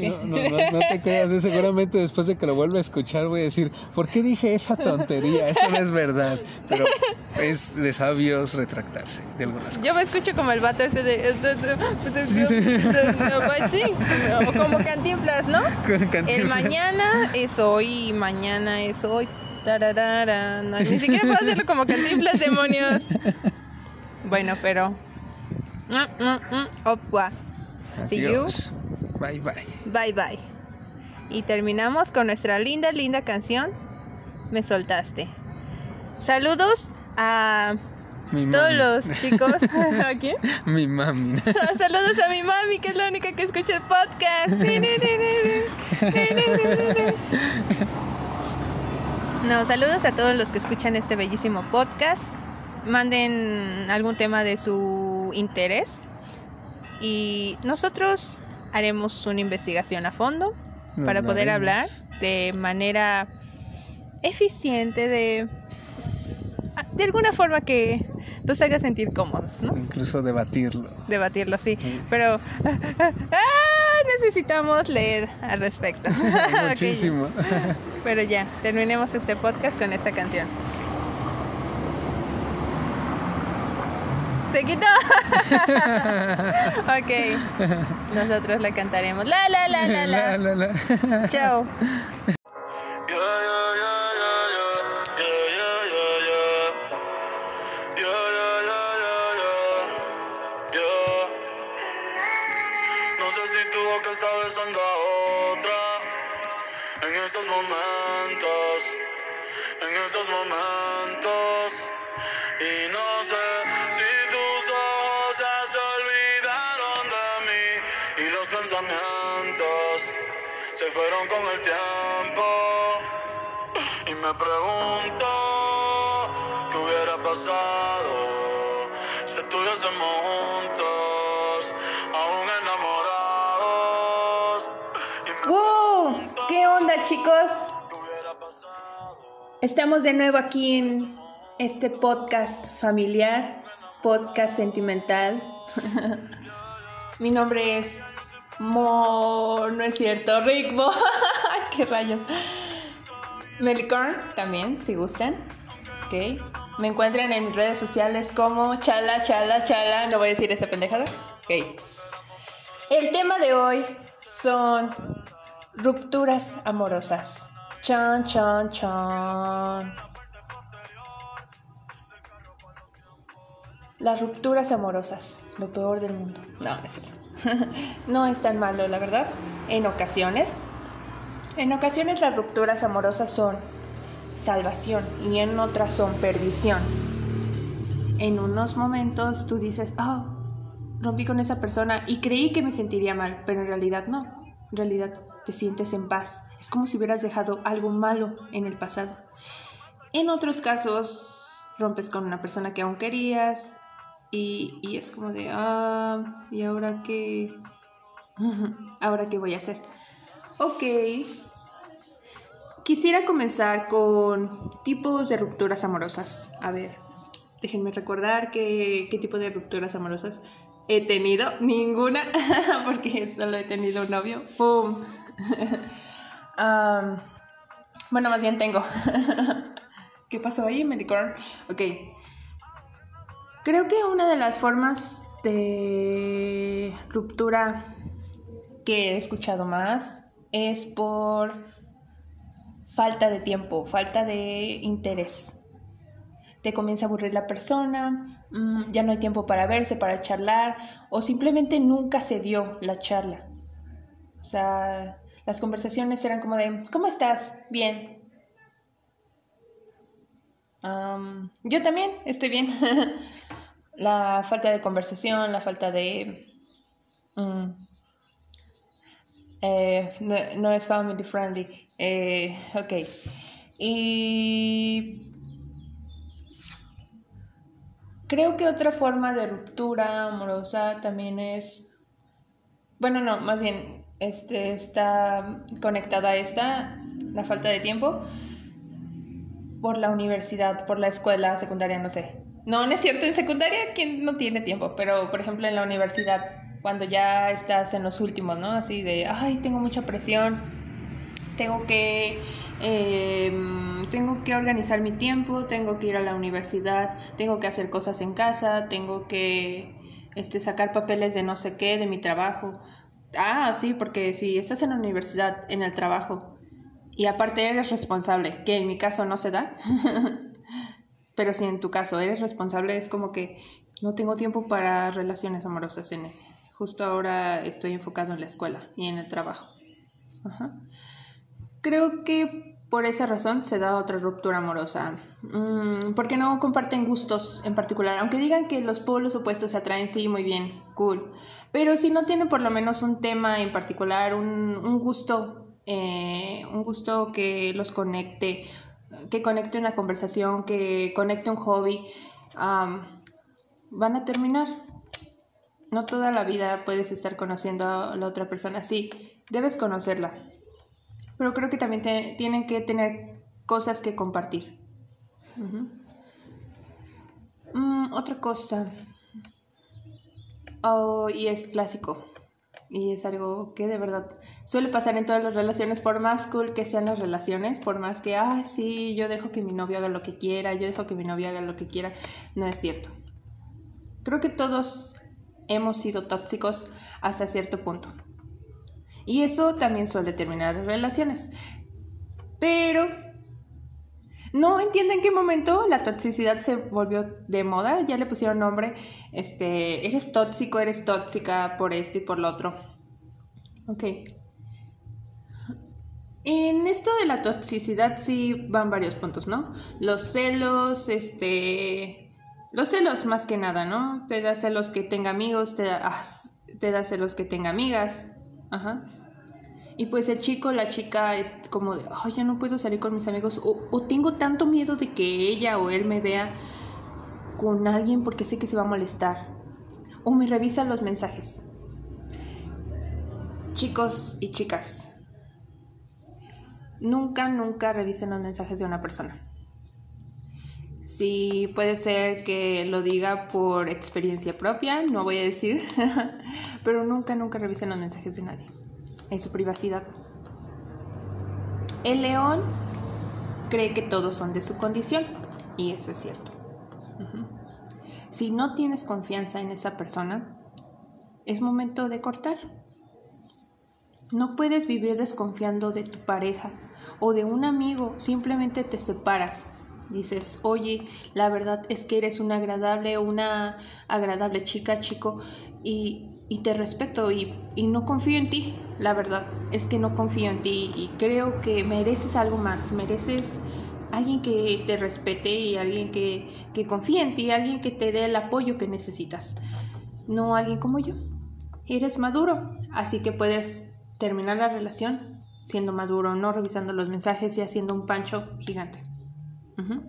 Que- no, no, no, no te creas, seguramente después de que lo vuelva a escuchar voy a decir, ¿por qué dije esa tontería? Eso no es verdad. Pero es de sabios retractarse de algunas cosas. Yo me escucho como el vato ese de... Sí, o como cantinflas, ¿no? [laughs] El mañana es hoy y mañana es hoy. Tararara, no, ni siquiera puedo hacerlo como cantinflas, demonios. Bueno, pero... Mm, mm, mm, opua. See you. Bye, bye. Bye bye. Y terminamos con nuestra linda, linda canción. Me soltaste. Saludos a Mi todos mami. los [laughs] chicos. ¿A quién? Mi mami. [laughs] Saludos a mi mami, que es la única que escucha el podcast. No, saludos a todos los que escuchan este bellísimo podcast. Manden algún tema de su interés y nosotros haremos una investigación a fondo para poder hablar de manera eficiente, de, de alguna forma que los haga sentir cómodos, ¿no? Incluso debatirlo. debatirlo, sí. Sí. Pero [laughs] ah, necesitamos leer al respecto. [laughs] [laughs] Muchísimo. pero ya, terminemos este podcast con esta canción. Se quitó. [laughs] ok. Nosotros la cantaremos. La la la la la. La, la, la. Chao. Con el tiempo. Y me pregunto qué hubiera pasado si estuviésemos juntos, aún enamorados. Y me ¡Wow! ¿Qué onda, chicos? Estamos de nuevo aquí en este podcast familiar, podcast sentimental. [laughs] Mi nombre es Mo... No es cierto, Rickbo. [laughs] ¡Qué rayos! Melicorn también, si gustan. Ok. Me encuentran en redes sociales como Chala, Chala, Chala. No voy a decir esa pendejada. Ok. El tema de hoy son rupturas amorosas. Chan, chan, chan. Las rupturas amorosas, lo peor del mundo. No, es cierto. [laughs] no es tan malo, la verdad. En ocasiones. En ocasiones las rupturas amorosas son salvación y en otras son perdición. En unos momentos tú dices, oh, rompí con esa persona y creí que me sentiría mal, pero en realidad no. En realidad te sientes en paz. Es como si hubieras dejado algo malo en el pasado. En otros casos, rompes con una persona que aún querías y, y es como de, ah, ¿y ahora qué? [laughs] ¿Ahora qué voy a hacer? Ok. Quisiera comenzar con tipos de rupturas amorosas. A ver, déjenme recordar qué, qué tipo de rupturas amorosas he tenido. [laughs] Ninguna, [laughs] porque solo he tenido un novio. ¡Pum! Bueno, más bien tengo. ¿Qué pasó ahí, Melicorn? Ok. Creo que una de las formas de ruptura que he escuchado más es por falta de tiempo, falta de interés. Te comienza a aburrir la persona, mm, ya no hay tiempo para verse, para charlar, o simplemente nunca se dio la charla. O sea, las conversaciones eran como de, ¿cómo estás? Bien. Yo también estoy bien. [laughs] la falta de conversación, la falta de... mm, eh, no, no es family friendly. Eh, ok. Y creo que otra forma de ruptura amorosa también es, bueno, no, más bien, este está conectada a esta, la falta de tiempo, por la universidad, por la escuela secundaria, no sé. No, no es cierto, en secundaria, ¿quién no tiene tiempo? Pero, por ejemplo, en la universidad, cuando ya estás en los últimos, ¿no? Así de, ay, tengo mucha presión, tengo que eh, tengo que organizar mi tiempo, tengo que ir a la universidad, tengo que hacer cosas en casa, tengo que este, sacar papeles de no sé qué, de mi trabajo. Ah, sí, porque si estás en la universidad, en el trabajo, y aparte eres responsable, que en mi caso no se da, [laughs] pero si en tu caso eres responsable, es como que no tengo tiempo para relaciones amorosas en Justo ahora estoy enfocado en la escuela y en el trabajo. Creo que por esa razón se da otra ruptura amorosa. Mm, porque no comparten gustos en particular. Aunque digan que los polos opuestos se atraen, sí, muy bien, cool. Pero si no tienen por lo menos un tema en particular, un, un gusto, eh, un gusto que los conecte, que conecte una conversación, que conecte un hobby, am, van a terminar. No toda la vida puedes estar conociendo a la otra persona. Sí, debes conocerla, pero creo que también te- tienen que tener cosas que compartir. Mm, otra cosa. Oh, y es clásico. Y es algo que de verdad suele pasar en todas las relaciones, por más cool que sean las relaciones, por más que, ah, sí, yo dejo que mi novio haga lo que quiera, yo dejo que mi novia haga lo que quiera, no es cierto. Creo que todos hemos sido tóxicos hasta cierto punto. Y eso también suele terminar relaciones. Pero no entiendo en qué momento la toxicidad se volvió de moda. Ya le pusieron nombre. Este, eres tóxico, eres tóxica por esto y por lo otro. Ok. En esto de la toxicidad sí van varios puntos, ¿no? Los celos, este... Los celos más que nada, ¿no? Te da celos que tenga amigos, te da, ah, te da celos que tenga amigas. Ajá. Y pues el chico, la chica es como de, ay, ya no puedo salir con mis amigos. O, o tengo tanto miedo de que ella o él me vea con alguien porque sé que se va a molestar. O me revisa los mensajes. Chicos y chicas, nunca, nunca revisen los mensajes de una persona. Sí, puede ser que lo diga por experiencia propia, no voy a decir, [laughs] pero nunca, nunca revisen los mensajes de nadie. Es su privacidad. El león cree que todos son de su condición, y eso es cierto. Si no tienes confianza en esa persona, es momento de cortar. No puedes vivir desconfiando de tu pareja o de un amigo, simplemente te separas. Dices, oye, la verdad es que eres una agradable una agradable chica, chico, y y te respeto y, y no confío en ti, la verdad. Es que no confío en ti y creo que mereces algo más, mereces alguien que te respete y alguien que, que confíe en ti, alguien que te dé el apoyo que necesitas, no alguien como yo. Eres maduro, así que puedes terminar la relación siendo maduro, no revisando los mensajes y haciendo un pancho gigante. Ujú.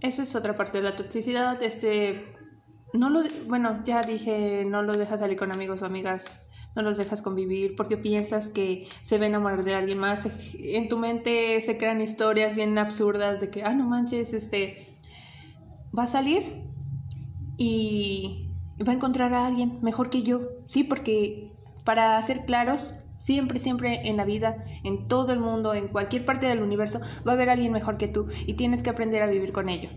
Esa es otra parte de la toxicidad. Este, no lo, bueno, ya dije, no los dejas salir con amigos o amigas, no los dejas convivir porque piensas que se va a enamorar de alguien más. En tu mente se crean historias bien absurdas de que, ah, no manches, este, va a salir y va a encontrar a alguien mejor que yo. Sí, porque para ser claros, siempre, siempre en la vida, en todo el mundo, en cualquier parte del universo, va a haber alguien mejor que tú y tienes que aprender a vivir con ello.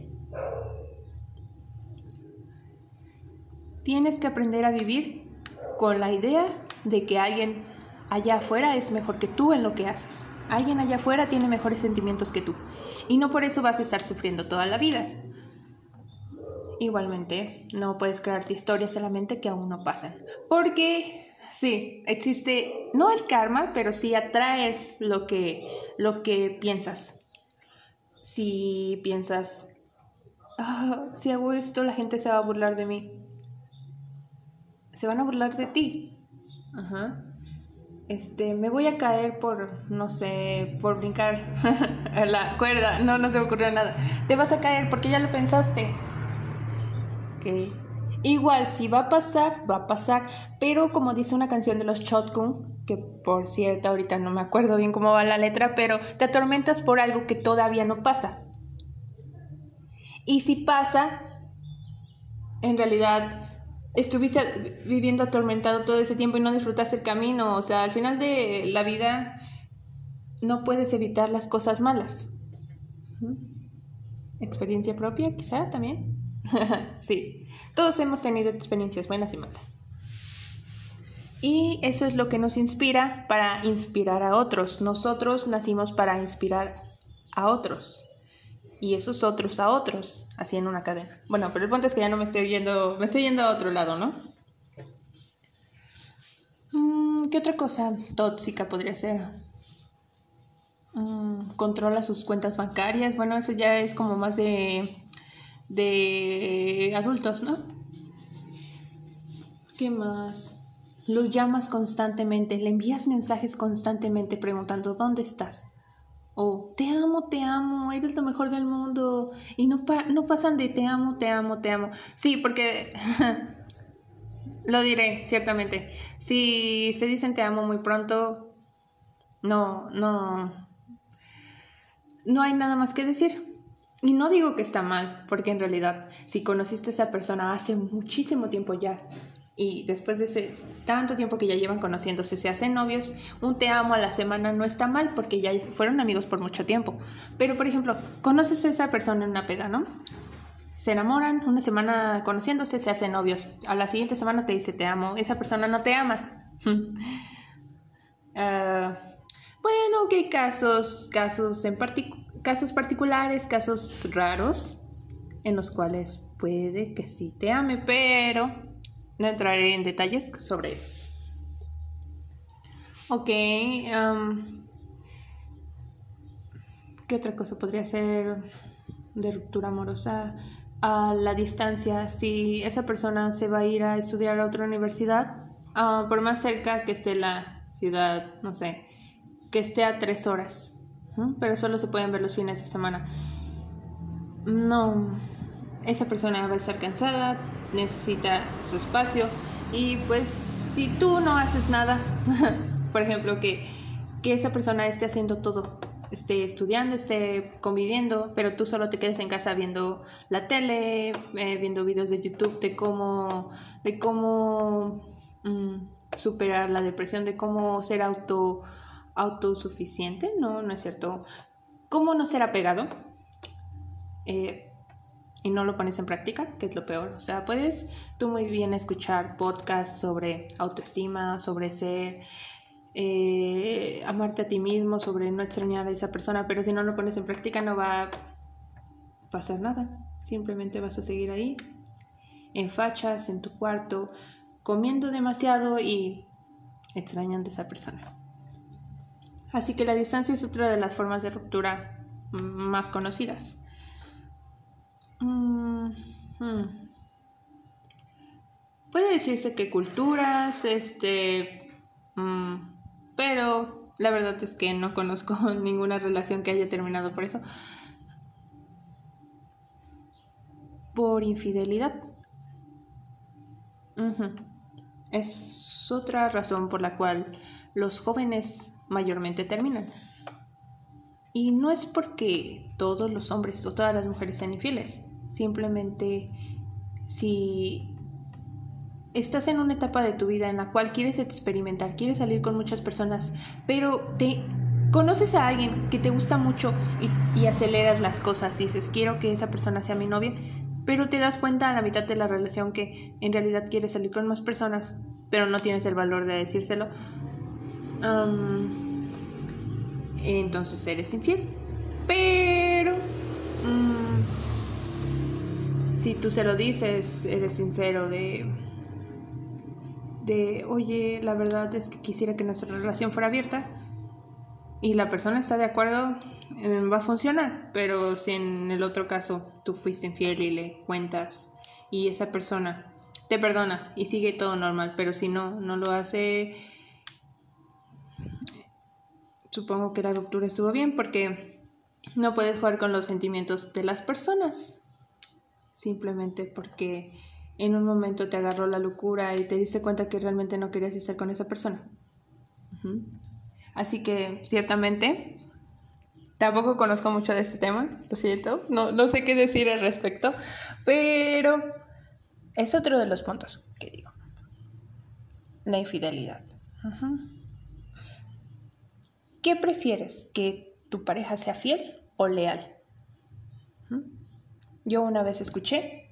Tienes que aprender a vivir con la idea de que alguien allá afuera es mejor que tú en lo que haces. Alguien allá afuera tiene mejores sentimientos que tú. Y no por eso vas a estar sufriendo toda la vida. Igualmente, no puedes crearte historias en la mente que aún no pasan. Porque sí, existe, no el karma, pero sí atraes lo que, lo que piensas. Si piensas, "Ah, si hago esto, la gente se va a burlar de mí. Se van a burlar de ti. Ajá. Este, me voy a caer por, no sé, por brincar a [laughs] la cuerda. No, no se me ocurrió nada. Te vas a caer porque ya lo pensaste. Ok. Igual, si va a pasar, va a pasar. Pero como dice una canción de los Shotgun, que por cierto ahorita no me acuerdo bien cómo va la letra, pero te atormentas por algo que todavía no pasa. Y si pasa, en realidad estuviste viviendo atormentado todo ese tiempo y no disfrutaste el camino. O sea, al final de la vida no puedes evitar las cosas malas. ¿Mm? Experiencia propia, quizá también. [laughs] sí, todos hemos tenido experiencias buenas y malas. Y eso es lo que nos inspira para inspirar a otros. Nosotros nacimos para inspirar a otros. Y esos otros a otros, así en una cadena. Bueno, pero el punto es que ya no me estoy yendo, me estoy yendo a otro lado, ¿no? Mm, ¿Qué otra cosa tóxica podría ser? Mm, controla sus cuentas bancarias. Bueno, eso ya es como más de de adultos, ¿no? ¿Qué más? Los llamas constantemente, le envías mensajes constantemente preguntando ¿dónde estás? O te amo, te amo, eres lo mejor del mundo. Y no, pa no pasan de te amo, te amo, te amo. Sí, porque [laughs] lo diré, ciertamente. Si se dicen te amo muy pronto, no, no, no hay nada más que decir. Y no digo que está mal, porque en realidad si conociste a esa persona hace muchísimo tiempo ya y después de ese tanto tiempo que ya llevan conociéndose, se hacen novios, un te amo a la semana no está mal porque ya fueron amigos por mucho tiempo. Pero por ejemplo, conoces a esa persona en una peda, ¿no? Se enamoran, una semana conociéndose, se hacen novios. A la siguiente semana te dice te amo, esa persona no te ama. [laughs] Ah, bueno, ¿qué casos? Casos en casos particulares, casos raros, en los cuales puede que sí te ame, pero no entraré en detalles sobre eso. Ok, ¿qué otra cosa podría ser de ruptura amorosa? A la distancia, si esa persona se va a ir a estudiar a otra universidad, uh, por más cerca que esté la ciudad, no sé, que esté a tres horas pero solo se pueden ver los fines de semana. No, esa persona va a estar cansada, necesita su espacio y pues si tú no haces nada, [laughs] por ejemplo, que, que esa persona esté haciendo todo, esté estudiando, esté conviviendo, pero tú solo te quedes en casa viendo la tele, eh, viendo videos de YouTube de cómo, de cómo mm, superar la depresión, de cómo ser auto autosuficiente, no, no es cierto. ¿Cómo no ser apegado? Eh, y no lo pones en práctica, que es lo peor. O sea, puedes tú muy bien escuchar podcasts sobre autoestima, sobre ser, eh, amarte a ti mismo, sobre no extrañar a esa persona, pero si no lo pones en práctica no va a pasar nada. Simplemente vas a seguir ahí en fachas, en tu cuarto, comiendo demasiado y extrañando a esa persona. Así que la distancia es otra de las formas de ruptura más conocidas. Mm, hmm. Puede decirse que culturas, este, mm, pero la verdad es que no conozco [laughs] ninguna relación que haya terminado por eso. Por infidelidad. Es otra razón por la cual los jóvenes mayormente terminan. Y no es porque todos los hombres o todas las mujeres sean infieles. Simplemente si estás en una etapa de tu vida en la cual quieres experimentar, quieres salir con muchas personas, pero te conoces a alguien que te gusta mucho y, aceleras las cosas dices, quiero que esa persona sea mi novia, pero te das cuenta a la mitad de la relación que en realidad quieres salir con más personas, pero no tienes el valor de decírselo, entonces eres infiel. Pero mm, si tú se lo dices, eres sincero de de, oye, la verdad es que quisiera que nuestra relación fuera abierta y la persona está de acuerdo, va a funcionar. Pero si en el otro caso tú fuiste infiel y le cuentas y esa persona te perdona y sigue todo normal, pero si no, no lo hace, supongo que la ruptura estuvo bien porque no puedes jugar con los sentimientos de las personas. Simplemente porque en un momento te agarró la locura y te diste cuenta que realmente no querías estar con esa persona. Así que ciertamente tampoco conozco mucho de este tema, lo siento, no, no sé qué decir al respecto, pero es otro de los puntos que digo. La infidelidad. ¿Qué prefieres? ¿Que tu pareja sea fiel o leal? Yo una vez escuché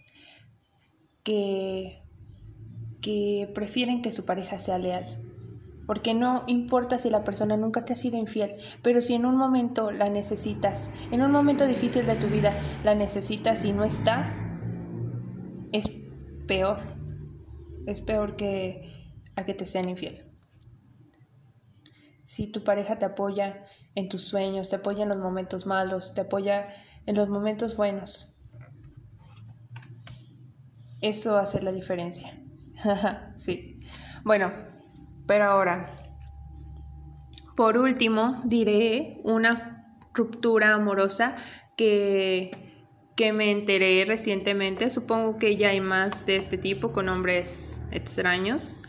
que, que prefieren que su pareja sea leal. Porque no importa si la persona nunca te ha sido infiel, pero si en un momento la necesitas, en un momento difícil de tu vida la necesitas y no está, es peor. Es peor que a que te sean infiel. Si tu pareja te apoya en tus sueños, te apoya en los momentos malos, te apoya en los momentos buenos, eso hace la diferencia. [laughs] sí. Bueno, pero ahora, por último, diré una ruptura amorosa que, que me enteré recientemente. Supongo que ya hay más de este tipo con hombres extraños.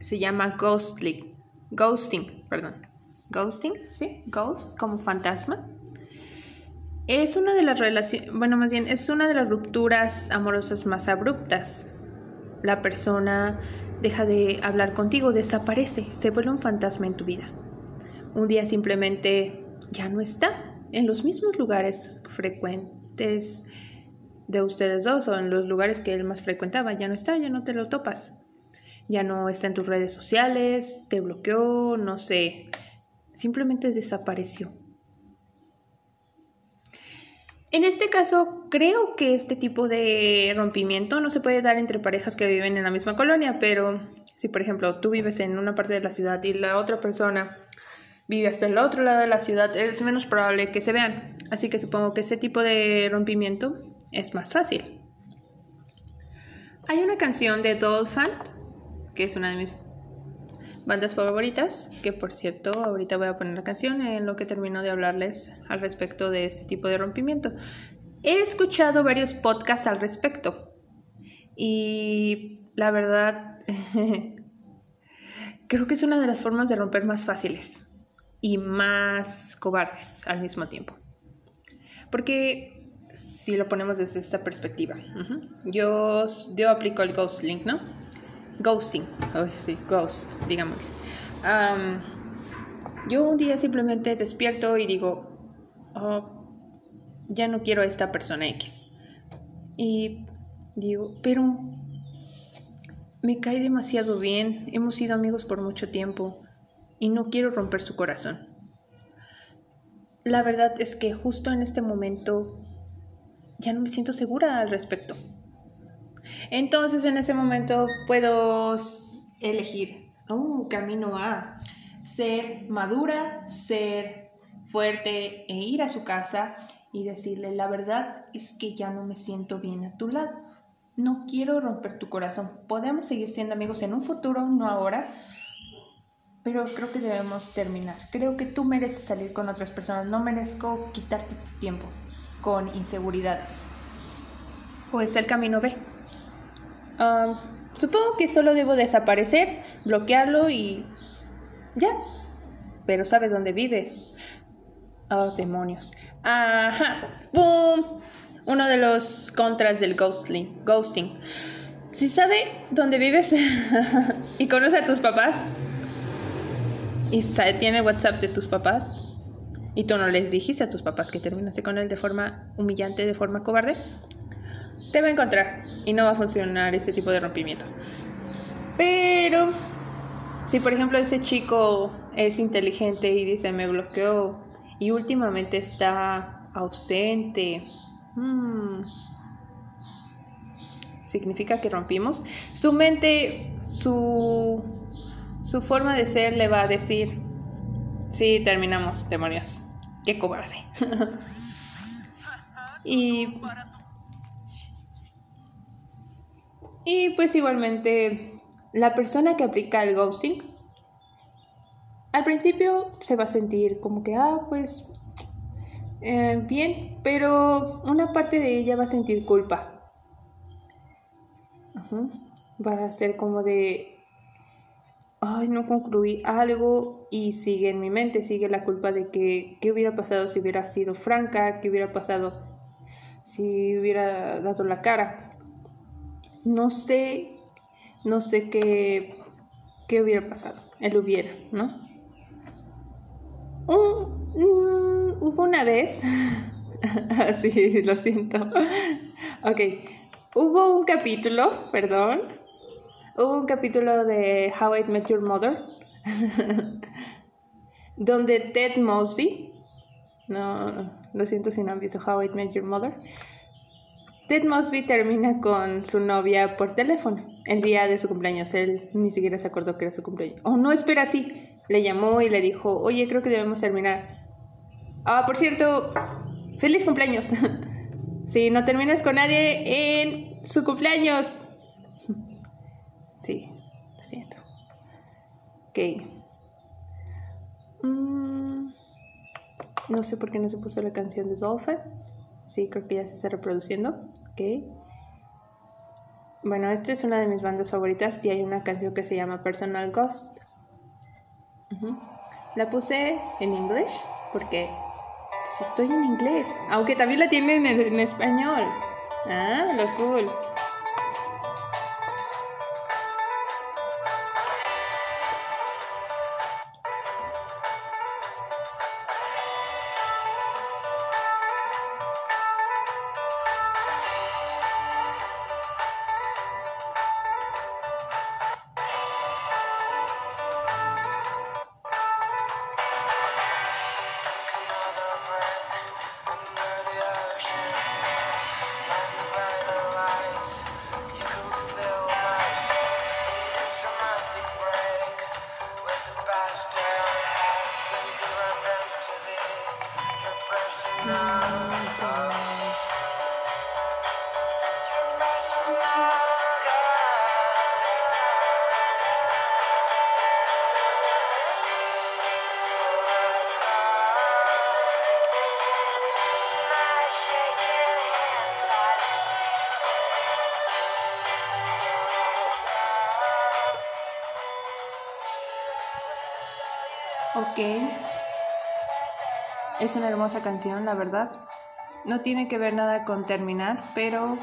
Se llama ghostly, ghosting, perdón. Ghosting, sí, ghost como fantasma. Es una de las relaciones, bueno, más bien, es una de las rupturas amorosas más abruptas. La persona deja de hablar contigo, desaparece, se vuelve un fantasma en tu vida. Un día simplemente ya no está en los mismos lugares frecuentes de ustedes dos o en los lugares que él más frecuentaba, ya no está, ya no te lo topas. Ya no está en tus redes sociales, te bloqueó, no sé, simplemente desapareció. En este caso, creo que este tipo de rompimiento no se puede dar entre parejas que viven en la misma colonia, pero si por ejemplo tú vives en una parte de la ciudad y la otra persona vive hasta el otro lado de la ciudad, es menos probable que se vean. Así que supongo que ese tipo de rompimiento es más fácil. Hay una canción de Dolphin, que es una de mis bandas favoritas, que por cierto ahorita voy a poner la canción en lo que termino de hablarles al respecto de este tipo de rompimiento. He escuchado varios podcasts al respecto y la verdad [laughs] creo que es una de las formas de romper más fáciles y más cobardes al mismo tiempo. Porque si lo ponemos desde esta perspectiva, yo, yo aplico el Ghost Link, ¿no? Ghosting. Ay, sí, ghost, digamos. Am, yo un día simplemente despierto y digo, "Oh, ya no quiero a esta persona X. Y digo, pero me cae demasiado bien, hemos sido amigos por mucho tiempo y no quiero romper su corazón. La verdad es que justo en este momento ya no me siento segura al respecto. Entonces en ese momento puedo elegir un camino a ser madura, ser fuerte e ir a su casa y decirle la verdad es que ya no me siento bien a tu lado. No quiero romper tu corazón. Podemos seguir siendo amigos en un futuro, no ahora. Pero creo que debemos terminar. Creo que tú mereces salir con otras personas. No merezco quitarte tu tiempo con inseguridades. O está el camino B. Um, supongo que solo debo desaparecer, bloquearlo y ya. Pero sabes dónde vives. Oh, demonios. Ajá. ¡Pum! Uno de los contras del ghostling, ghosting. Si sabe dónde vives [laughs] y conoce a tus papás y sabe- tiene el WhatsApp de tus papás y tú no les dijiste a tus papás que terminaste con él de forma humillante, de forma cobarde, te va a encontrar y no va a funcionar ese tipo de rompimiento. Pero si por ejemplo ese chico es inteligente y dice me bloqueó y últimamente está ausente, hmm, significa que rompimos. Su mente, su, su forma de ser le va a decir, sí, terminamos, demonios, qué cobarde. [laughs] y, y pues igualmente, la persona que aplica el ghosting, al principio se va a sentir como que, ah, pues eh, bien, pero una parte de ella va a sentir culpa. Va a ser como de, ay, no concluí algo y sigue en mi mente, sigue la culpa de que, ¿qué hubiera pasado si hubiera sido franca? ¿Qué hubiera pasado si hubiera dado la cara? No sé, no sé qué, qué hubiera pasado, él hubiera, ¿no? Un- mm, hubo una vez, [laughs] sí, lo siento. Ok, hubo un capítulo, perdón, hubo un capítulo de How I Met Your Mother, [laughs] donde Ted Mosby, no, lo siento si no han visto How I Met Your Mother, Ted Mosby termina con su novia por teléfono el día de su cumpleaños. Él ni siquiera se acordó que era su cumpleaños. Oh, no, espera, sí. Le llamó y le dijo, oye, creo que debemos terminar. Ah, por cierto, feliz cumpleaños. [laughs] sí, no terminas con nadie en su cumpleaños. [laughs] sí, lo siento. Ok. Mm, no sé por qué no se puso la canción de Dolphin. Sí, creo que ya se está reproduciendo. Ok. Bueno, esta es una de mis bandas favoritas y hay una canción que se llama Personal Ghost. La puse en inglés porque pues estoy en inglés. Aunque también la tienen en, en español. Ah, lo cool. Es una hermosa canción, la verdad. No tiene que ver nada con terminar, pero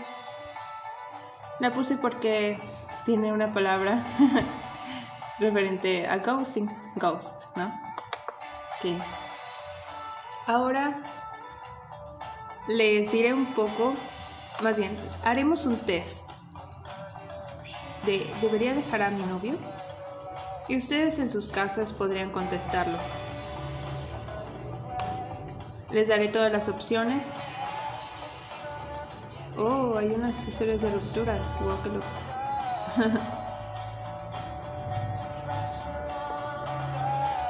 la puse porque tiene una palabra [laughs] referente a ghosting. Ghost, ¿no? Ok. Ahora les diré un poco, más bien, haremos un test de ¿debería dejar a mi novio? Y ustedes en sus casas podrían contestarlo. Les daré todas las opciones. Oh, hay unas historias de rupturas. Wow, qué loco. [laughs]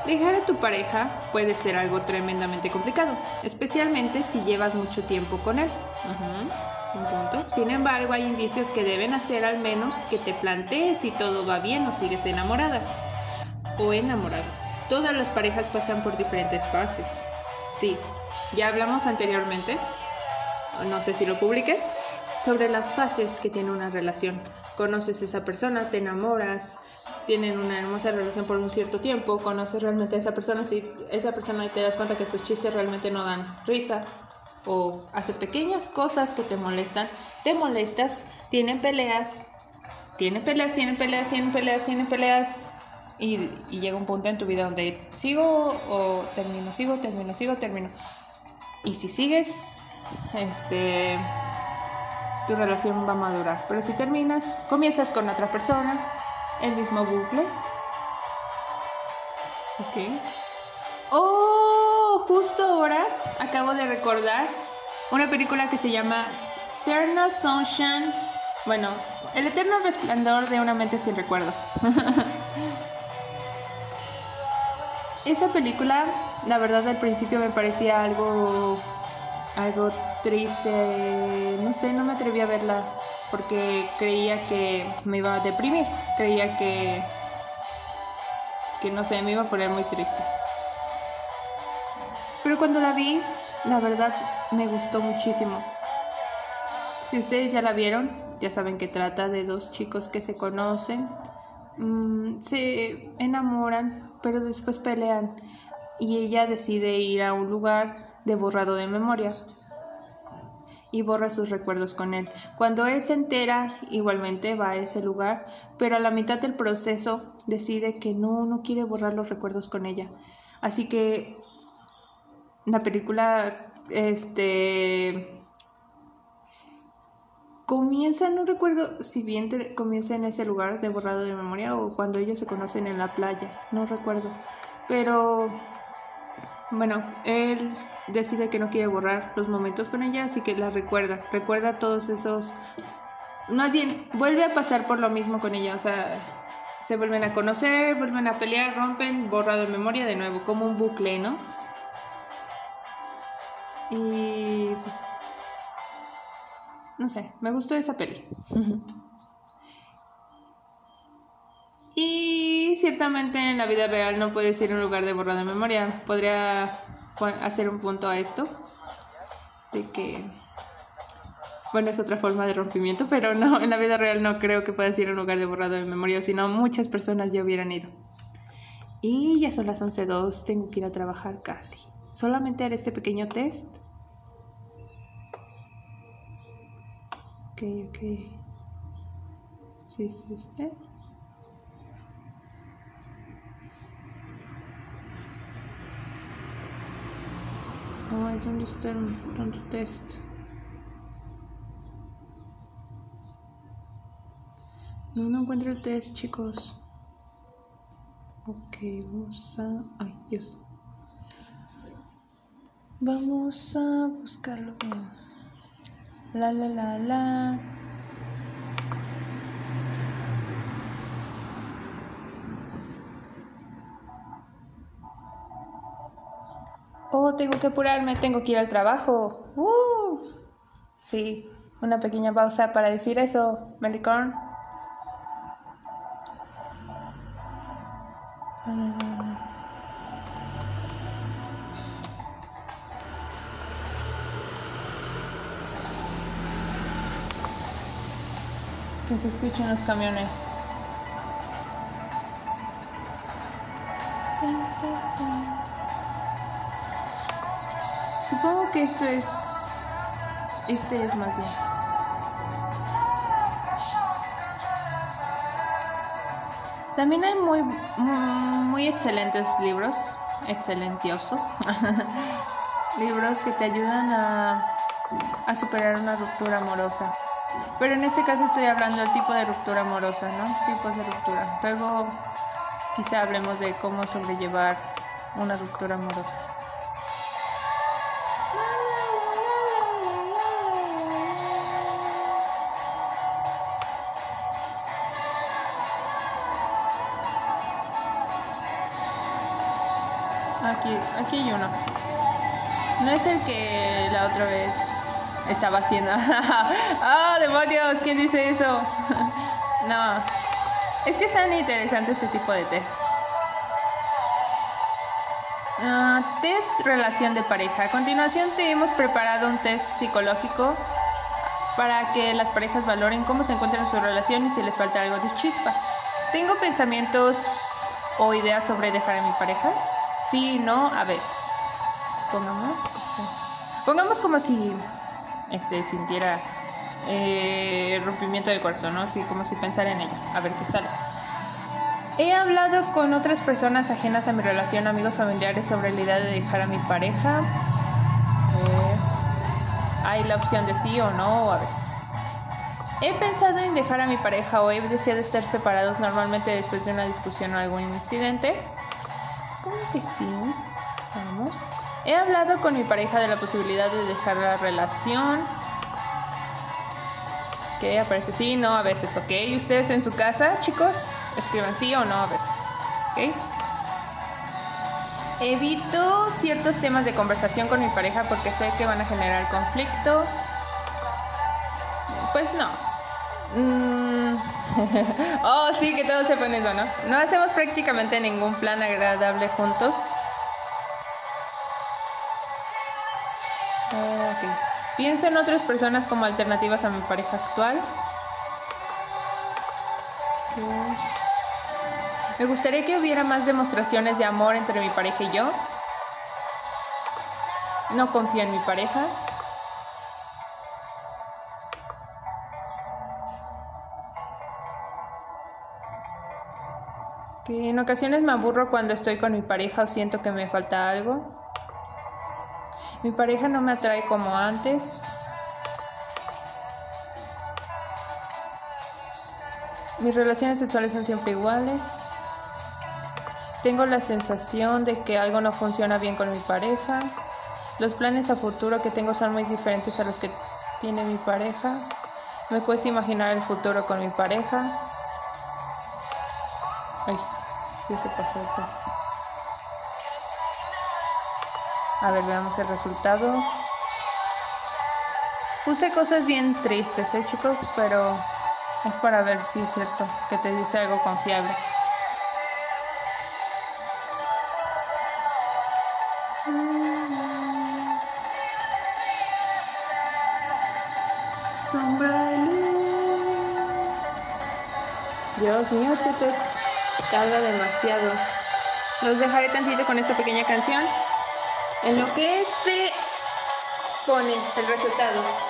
Dejar a tu pareja puede ser algo tremendamente complicado, especialmente si llevas mucho tiempo con él. Punto. Sin embargo, hay indicios que deben hacer al menos que te plantees si todo va bien o sigues enamorada o enamorado. Todas las parejas pasan por diferentes fases. Sí, ya hablamos anteriormente, no sé si lo publiqué, sobre las fases que tiene una relación. Conoces a esa persona, te enamoras, tienen una hermosa relación por un cierto tiempo, conoces realmente a esa persona, si esa persona te das cuenta que sus chistes realmente no dan risa o hace pequeñas cosas que te molestan, te molestas, tienen peleas, tienen peleas, tienen peleas, tienen peleas, tienen peleas y, y llega un punto en tu vida donde sigo o termino, sigo, termino, sigo, termino. Y si sigues, este, tu relación va a madurar. Pero si terminas, comienzas con otra persona, el mismo bucle. Ok. Oh, justo ahora acabo de recordar una película que se llama Eternal Sunshine. Bueno, El eterno resplandor de una mente sin recuerdos. [laughs] Esa película, la verdad, al principio me parecía algo, algo triste. No sé, no me atreví a verla porque creía que me iba a deprimir. Creía que, que no sé, me iba a poner muy triste. Pero cuando la vi, la verdad, me gustó muchísimo. Si ustedes ya la vieron, ya saben que trata de dos chicos que se conocen, mm, se enamoran, pero después pelean y ella decide ir a un lugar de borrado de memoria y borra sus recuerdos con él. Cuando él se entera, igualmente va a ese lugar, pero a la mitad del proceso decide que no, no quiere borrar los recuerdos con ella. Así que la película, este, comienza, no recuerdo si bien comienza en ese lugar de borrado de memoria o cuando ellos se conocen en la playa, no recuerdo. Pero bueno, él decide que no quiere borrar los momentos con ella, así que la recuerda, recuerda todos esos... Más bien, vuelve a pasar por lo mismo con ella, o sea, se vuelven a conocer, vuelven a pelear, rompen, borrado de memoria de nuevo, como un bucle, ¿no? Y... No sé, me gustó esa peli. Y ciertamente en la vida real no puede ser un lugar de borrado de memoria. Podría hacer un punto a esto. De que. Bueno, es otra forma de rompimiento, pero no, [laughs] en la vida real no creo que pueda ser un lugar de borrado de memoria, si no muchas personas ya hubieran ido. Y ya son las 11.02, tengo que ir a trabajar casi. Solamente haré este pequeño test. Ok, ok. Sí, es este. Ay, ¿dónde está el tanto test? No, no encuentro el test, chicos. Ok, vamos a... Ay, Dios. Vamos a buscarlo bien. La, la, la, la. Oh, tengo que apurarme, tengo que ir al trabajo. ¡Uh! Sí, una pequeña pausa para decir eso, Melicorn. Que se escuchen los camiones. Supongo que esto es. Este es más bien. También hay muy, muy excelentes libros, excelentiosos, [laughs] libros que te ayudan a, a superar una ruptura amorosa. Pero en este caso estoy hablando del tipo de ruptura amorosa, ¿no? Tipos de ruptura. Luego quizá hablemos de cómo sobrellevar una ruptura amorosa. Aquí, aquí hay uno. No es el que la otra vez estaba haciendo. [laughs] ¡Ah, demonios! ¿Quién dice eso? [laughs] no. Es que es tan interesante este tipo de test. Ah, test relación de pareja. A continuación te hemos preparado un test psicológico para que las parejas valoren cómo se encuentran en su relación y si les falta algo de chispa. ¿Tengo pensamientos o ideas sobre dejar a mi pareja? Sí, no, a veces. Pongamos, pongamos como si este, sintiera eh, rompimiento del corazón, ¿no? Así como si pensara en ella, a ver qué sale. He hablado con otras personas ajenas a mi relación, amigos familiares, sobre la idea de dejar a mi pareja. Eh, hay la opción de sí o no, a veces. He pensado en dejar a mi pareja o he deseado estar separados normalmente después de una discusión o algún incidente. ¿Cómo que sí? Vamos. He hablado con mi pareja de la posibilidad de dejar la relación. Que aparece sí, no, a veces, ok. ¿Y ustedes en su casa, chicos? Escriban sí o no a veces. ¿Ok? Evito ciertos temas de conversación con mi pareja porque sé que van a generar conflicto. Pues no. Mm. [laughs] oh, sí, que todos sepan eso, ¿no? No hacemos prácticamente ningún plan agradable juntos. Ah. Pienso en otras personas como alternativas a mi pareja actual. Me gustaría que hubiera más demostraciones de amor entre mi pareja y yo. No confío en mi pareja. Que en ocasiones me aburro cuando estoy con mi pareja o siento que me falta algo. Mi pareja no me atrae como antes. Mis relaciones sexuales son siempre iguales. Tengo la sensación de que algo no funciona bien con mi pareja. Los planes a futuro que tengo son muy diferentes a los que tiene mi pareja. Me cuesta imaginar el futuro con mi pareja. Ay, ya se pasó esto. A ver, veamos el resultado. Puse cosas bien tristes, ¿eh, chicos? Pero es para ver si es cierto que te dice algo confiable. Sombra. Dios mío, este test tarda demasiado. Los dejaré tantito con esta pequeña canción. En lo que se pone el resultado.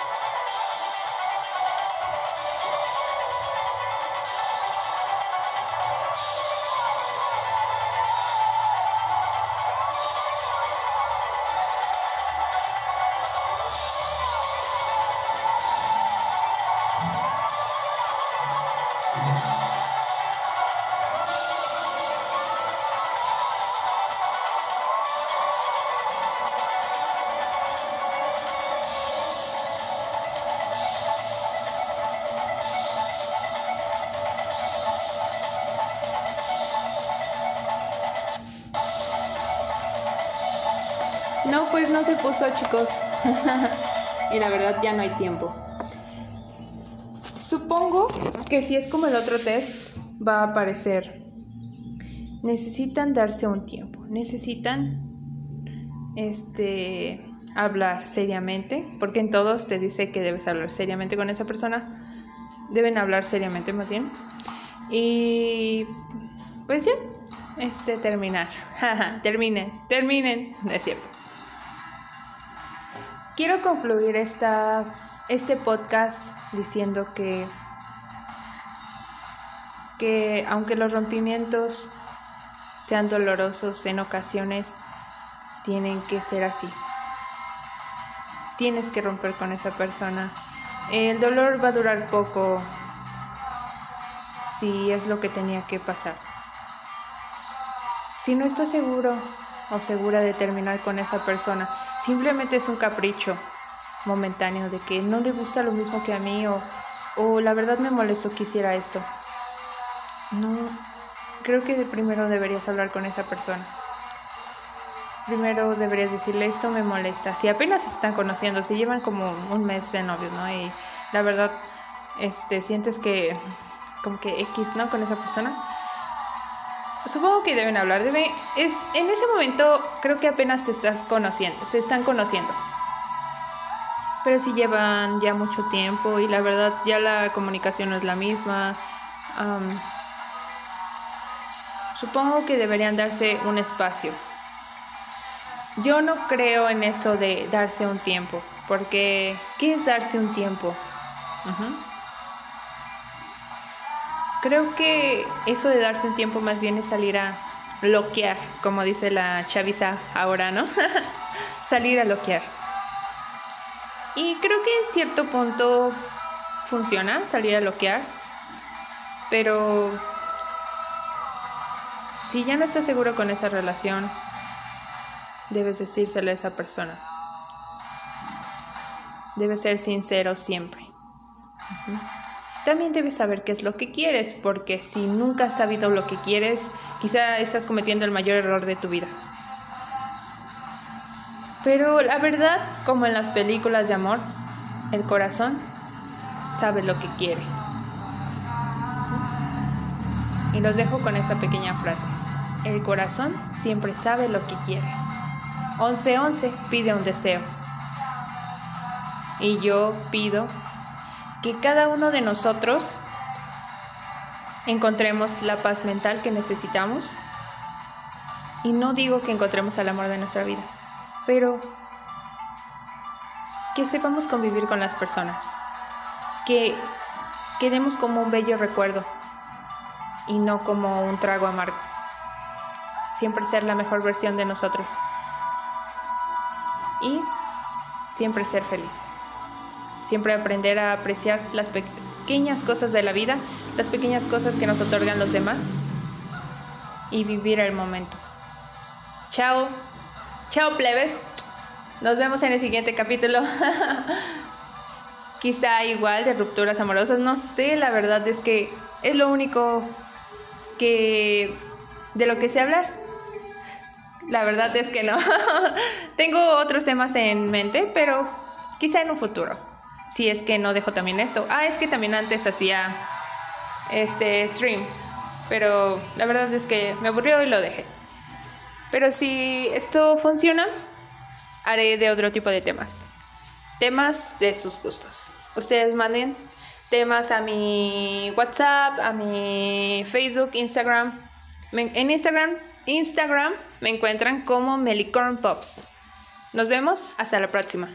[laughs] y la verdad ya no hay tiempo. Supongo que si es como el otro test, va a aparecer. Necesitan darse un tiempo. Necesitan este hablar seriamente, porque en todos te dice que debes hablar seriamente con esa persona. Deben hablar seriamente más bien. Y pues ya, este terminar. [laughs] terminen, terminen, no es cierto. Quiero concluir esta, este podcast diciendo que, que aunque los rompimientos sean dolorosos en ocasiones, tienen que ser así. Tienes que romper con esa persona. El dolor va a durar poco si es lo que tenía que pasar. Si no estás seguro o segura de terminar con esa persona, simplemente es un capricho momentáneo de que no le gusta lo mismo que a mí o, o la verdad me molestó que hiciera esto. No, creo que primero deberías hablar con esa persona. primero deberías decirle esto me molesta. Si apenas se están conociendo, si llevan como un mes de novios, ¿no? Y la verdad, este, sientes que como que X, ¿no? Con esa persona. Supongo que deben hablar, deben, es, en ese momento creo que apenas te estás conociendo, se están conociendo. Pero si llevan ya mucho tiempo y la verdad ya la comunicación no es la misma, supongo que deberían darse un espacio. Yo no creo en eso de darse un tiempo, porque ¿qué es darse un tiempo? Creo que eso de darse un tiempo más bien es salir a loquear, como dice la chaviza ahora, ¿no? [laughs] salir a loquear. Y creo que en cierto punto funciona salir a loquear, pero si ya no estás seguro con esa relación, debes decírselo a esa persona. Debes ser sincero siempre. Ujú. También debes saber qué es lo que quieres, porque si nunca has sabido lo que quieres, quizá estás cometiendo el mayor error de tu vida. Pero la verdad, como en las películas de amor, el corazón sabe lo que quiere. Y los dejo con esta pequeña frase. El corazón siempre sabe lo que quiere. 1111 pide un deseo. Y yo pido que cada uno de nosotros encontremos la paz mental que necesitamos. Y no digo que encontremos el amor de nuestra vida, pero que sepamos convivir con las personas, que quedemos como un bello recuerdo y no como un trago amargo. Siempre ser la mejor versión de nosotros y siempre ser felices. Siempre aprender a apreciar las pequeñas cosas de la vida, las pequeñas cosas que nos otorgan los demás y vivir el momento. Chao, chao plebes. Nos vemos en el siguiente capítulo. [laughs] Quizá igual de rupturas amorosas, no sé, la verdad es que es lo único que de lo que sé hablar. La verdad es que no. [laughs] Tengo otros temas en mente, pero quizá en un futuro. Si es que no dejo también esto. Ah, es que también antes hacía este stream, pero la verdad es que me aburrió y lo dejé. Pero si esto funciona, haré de otro tipo de temas. Temas de sus gustos. Ustedes manden temas a mi WhatsApp, a mi Facebook, Instagram. En Instagram, Instagram me encuentran como Melicorn Pops. Nos vemos hasta la próxima.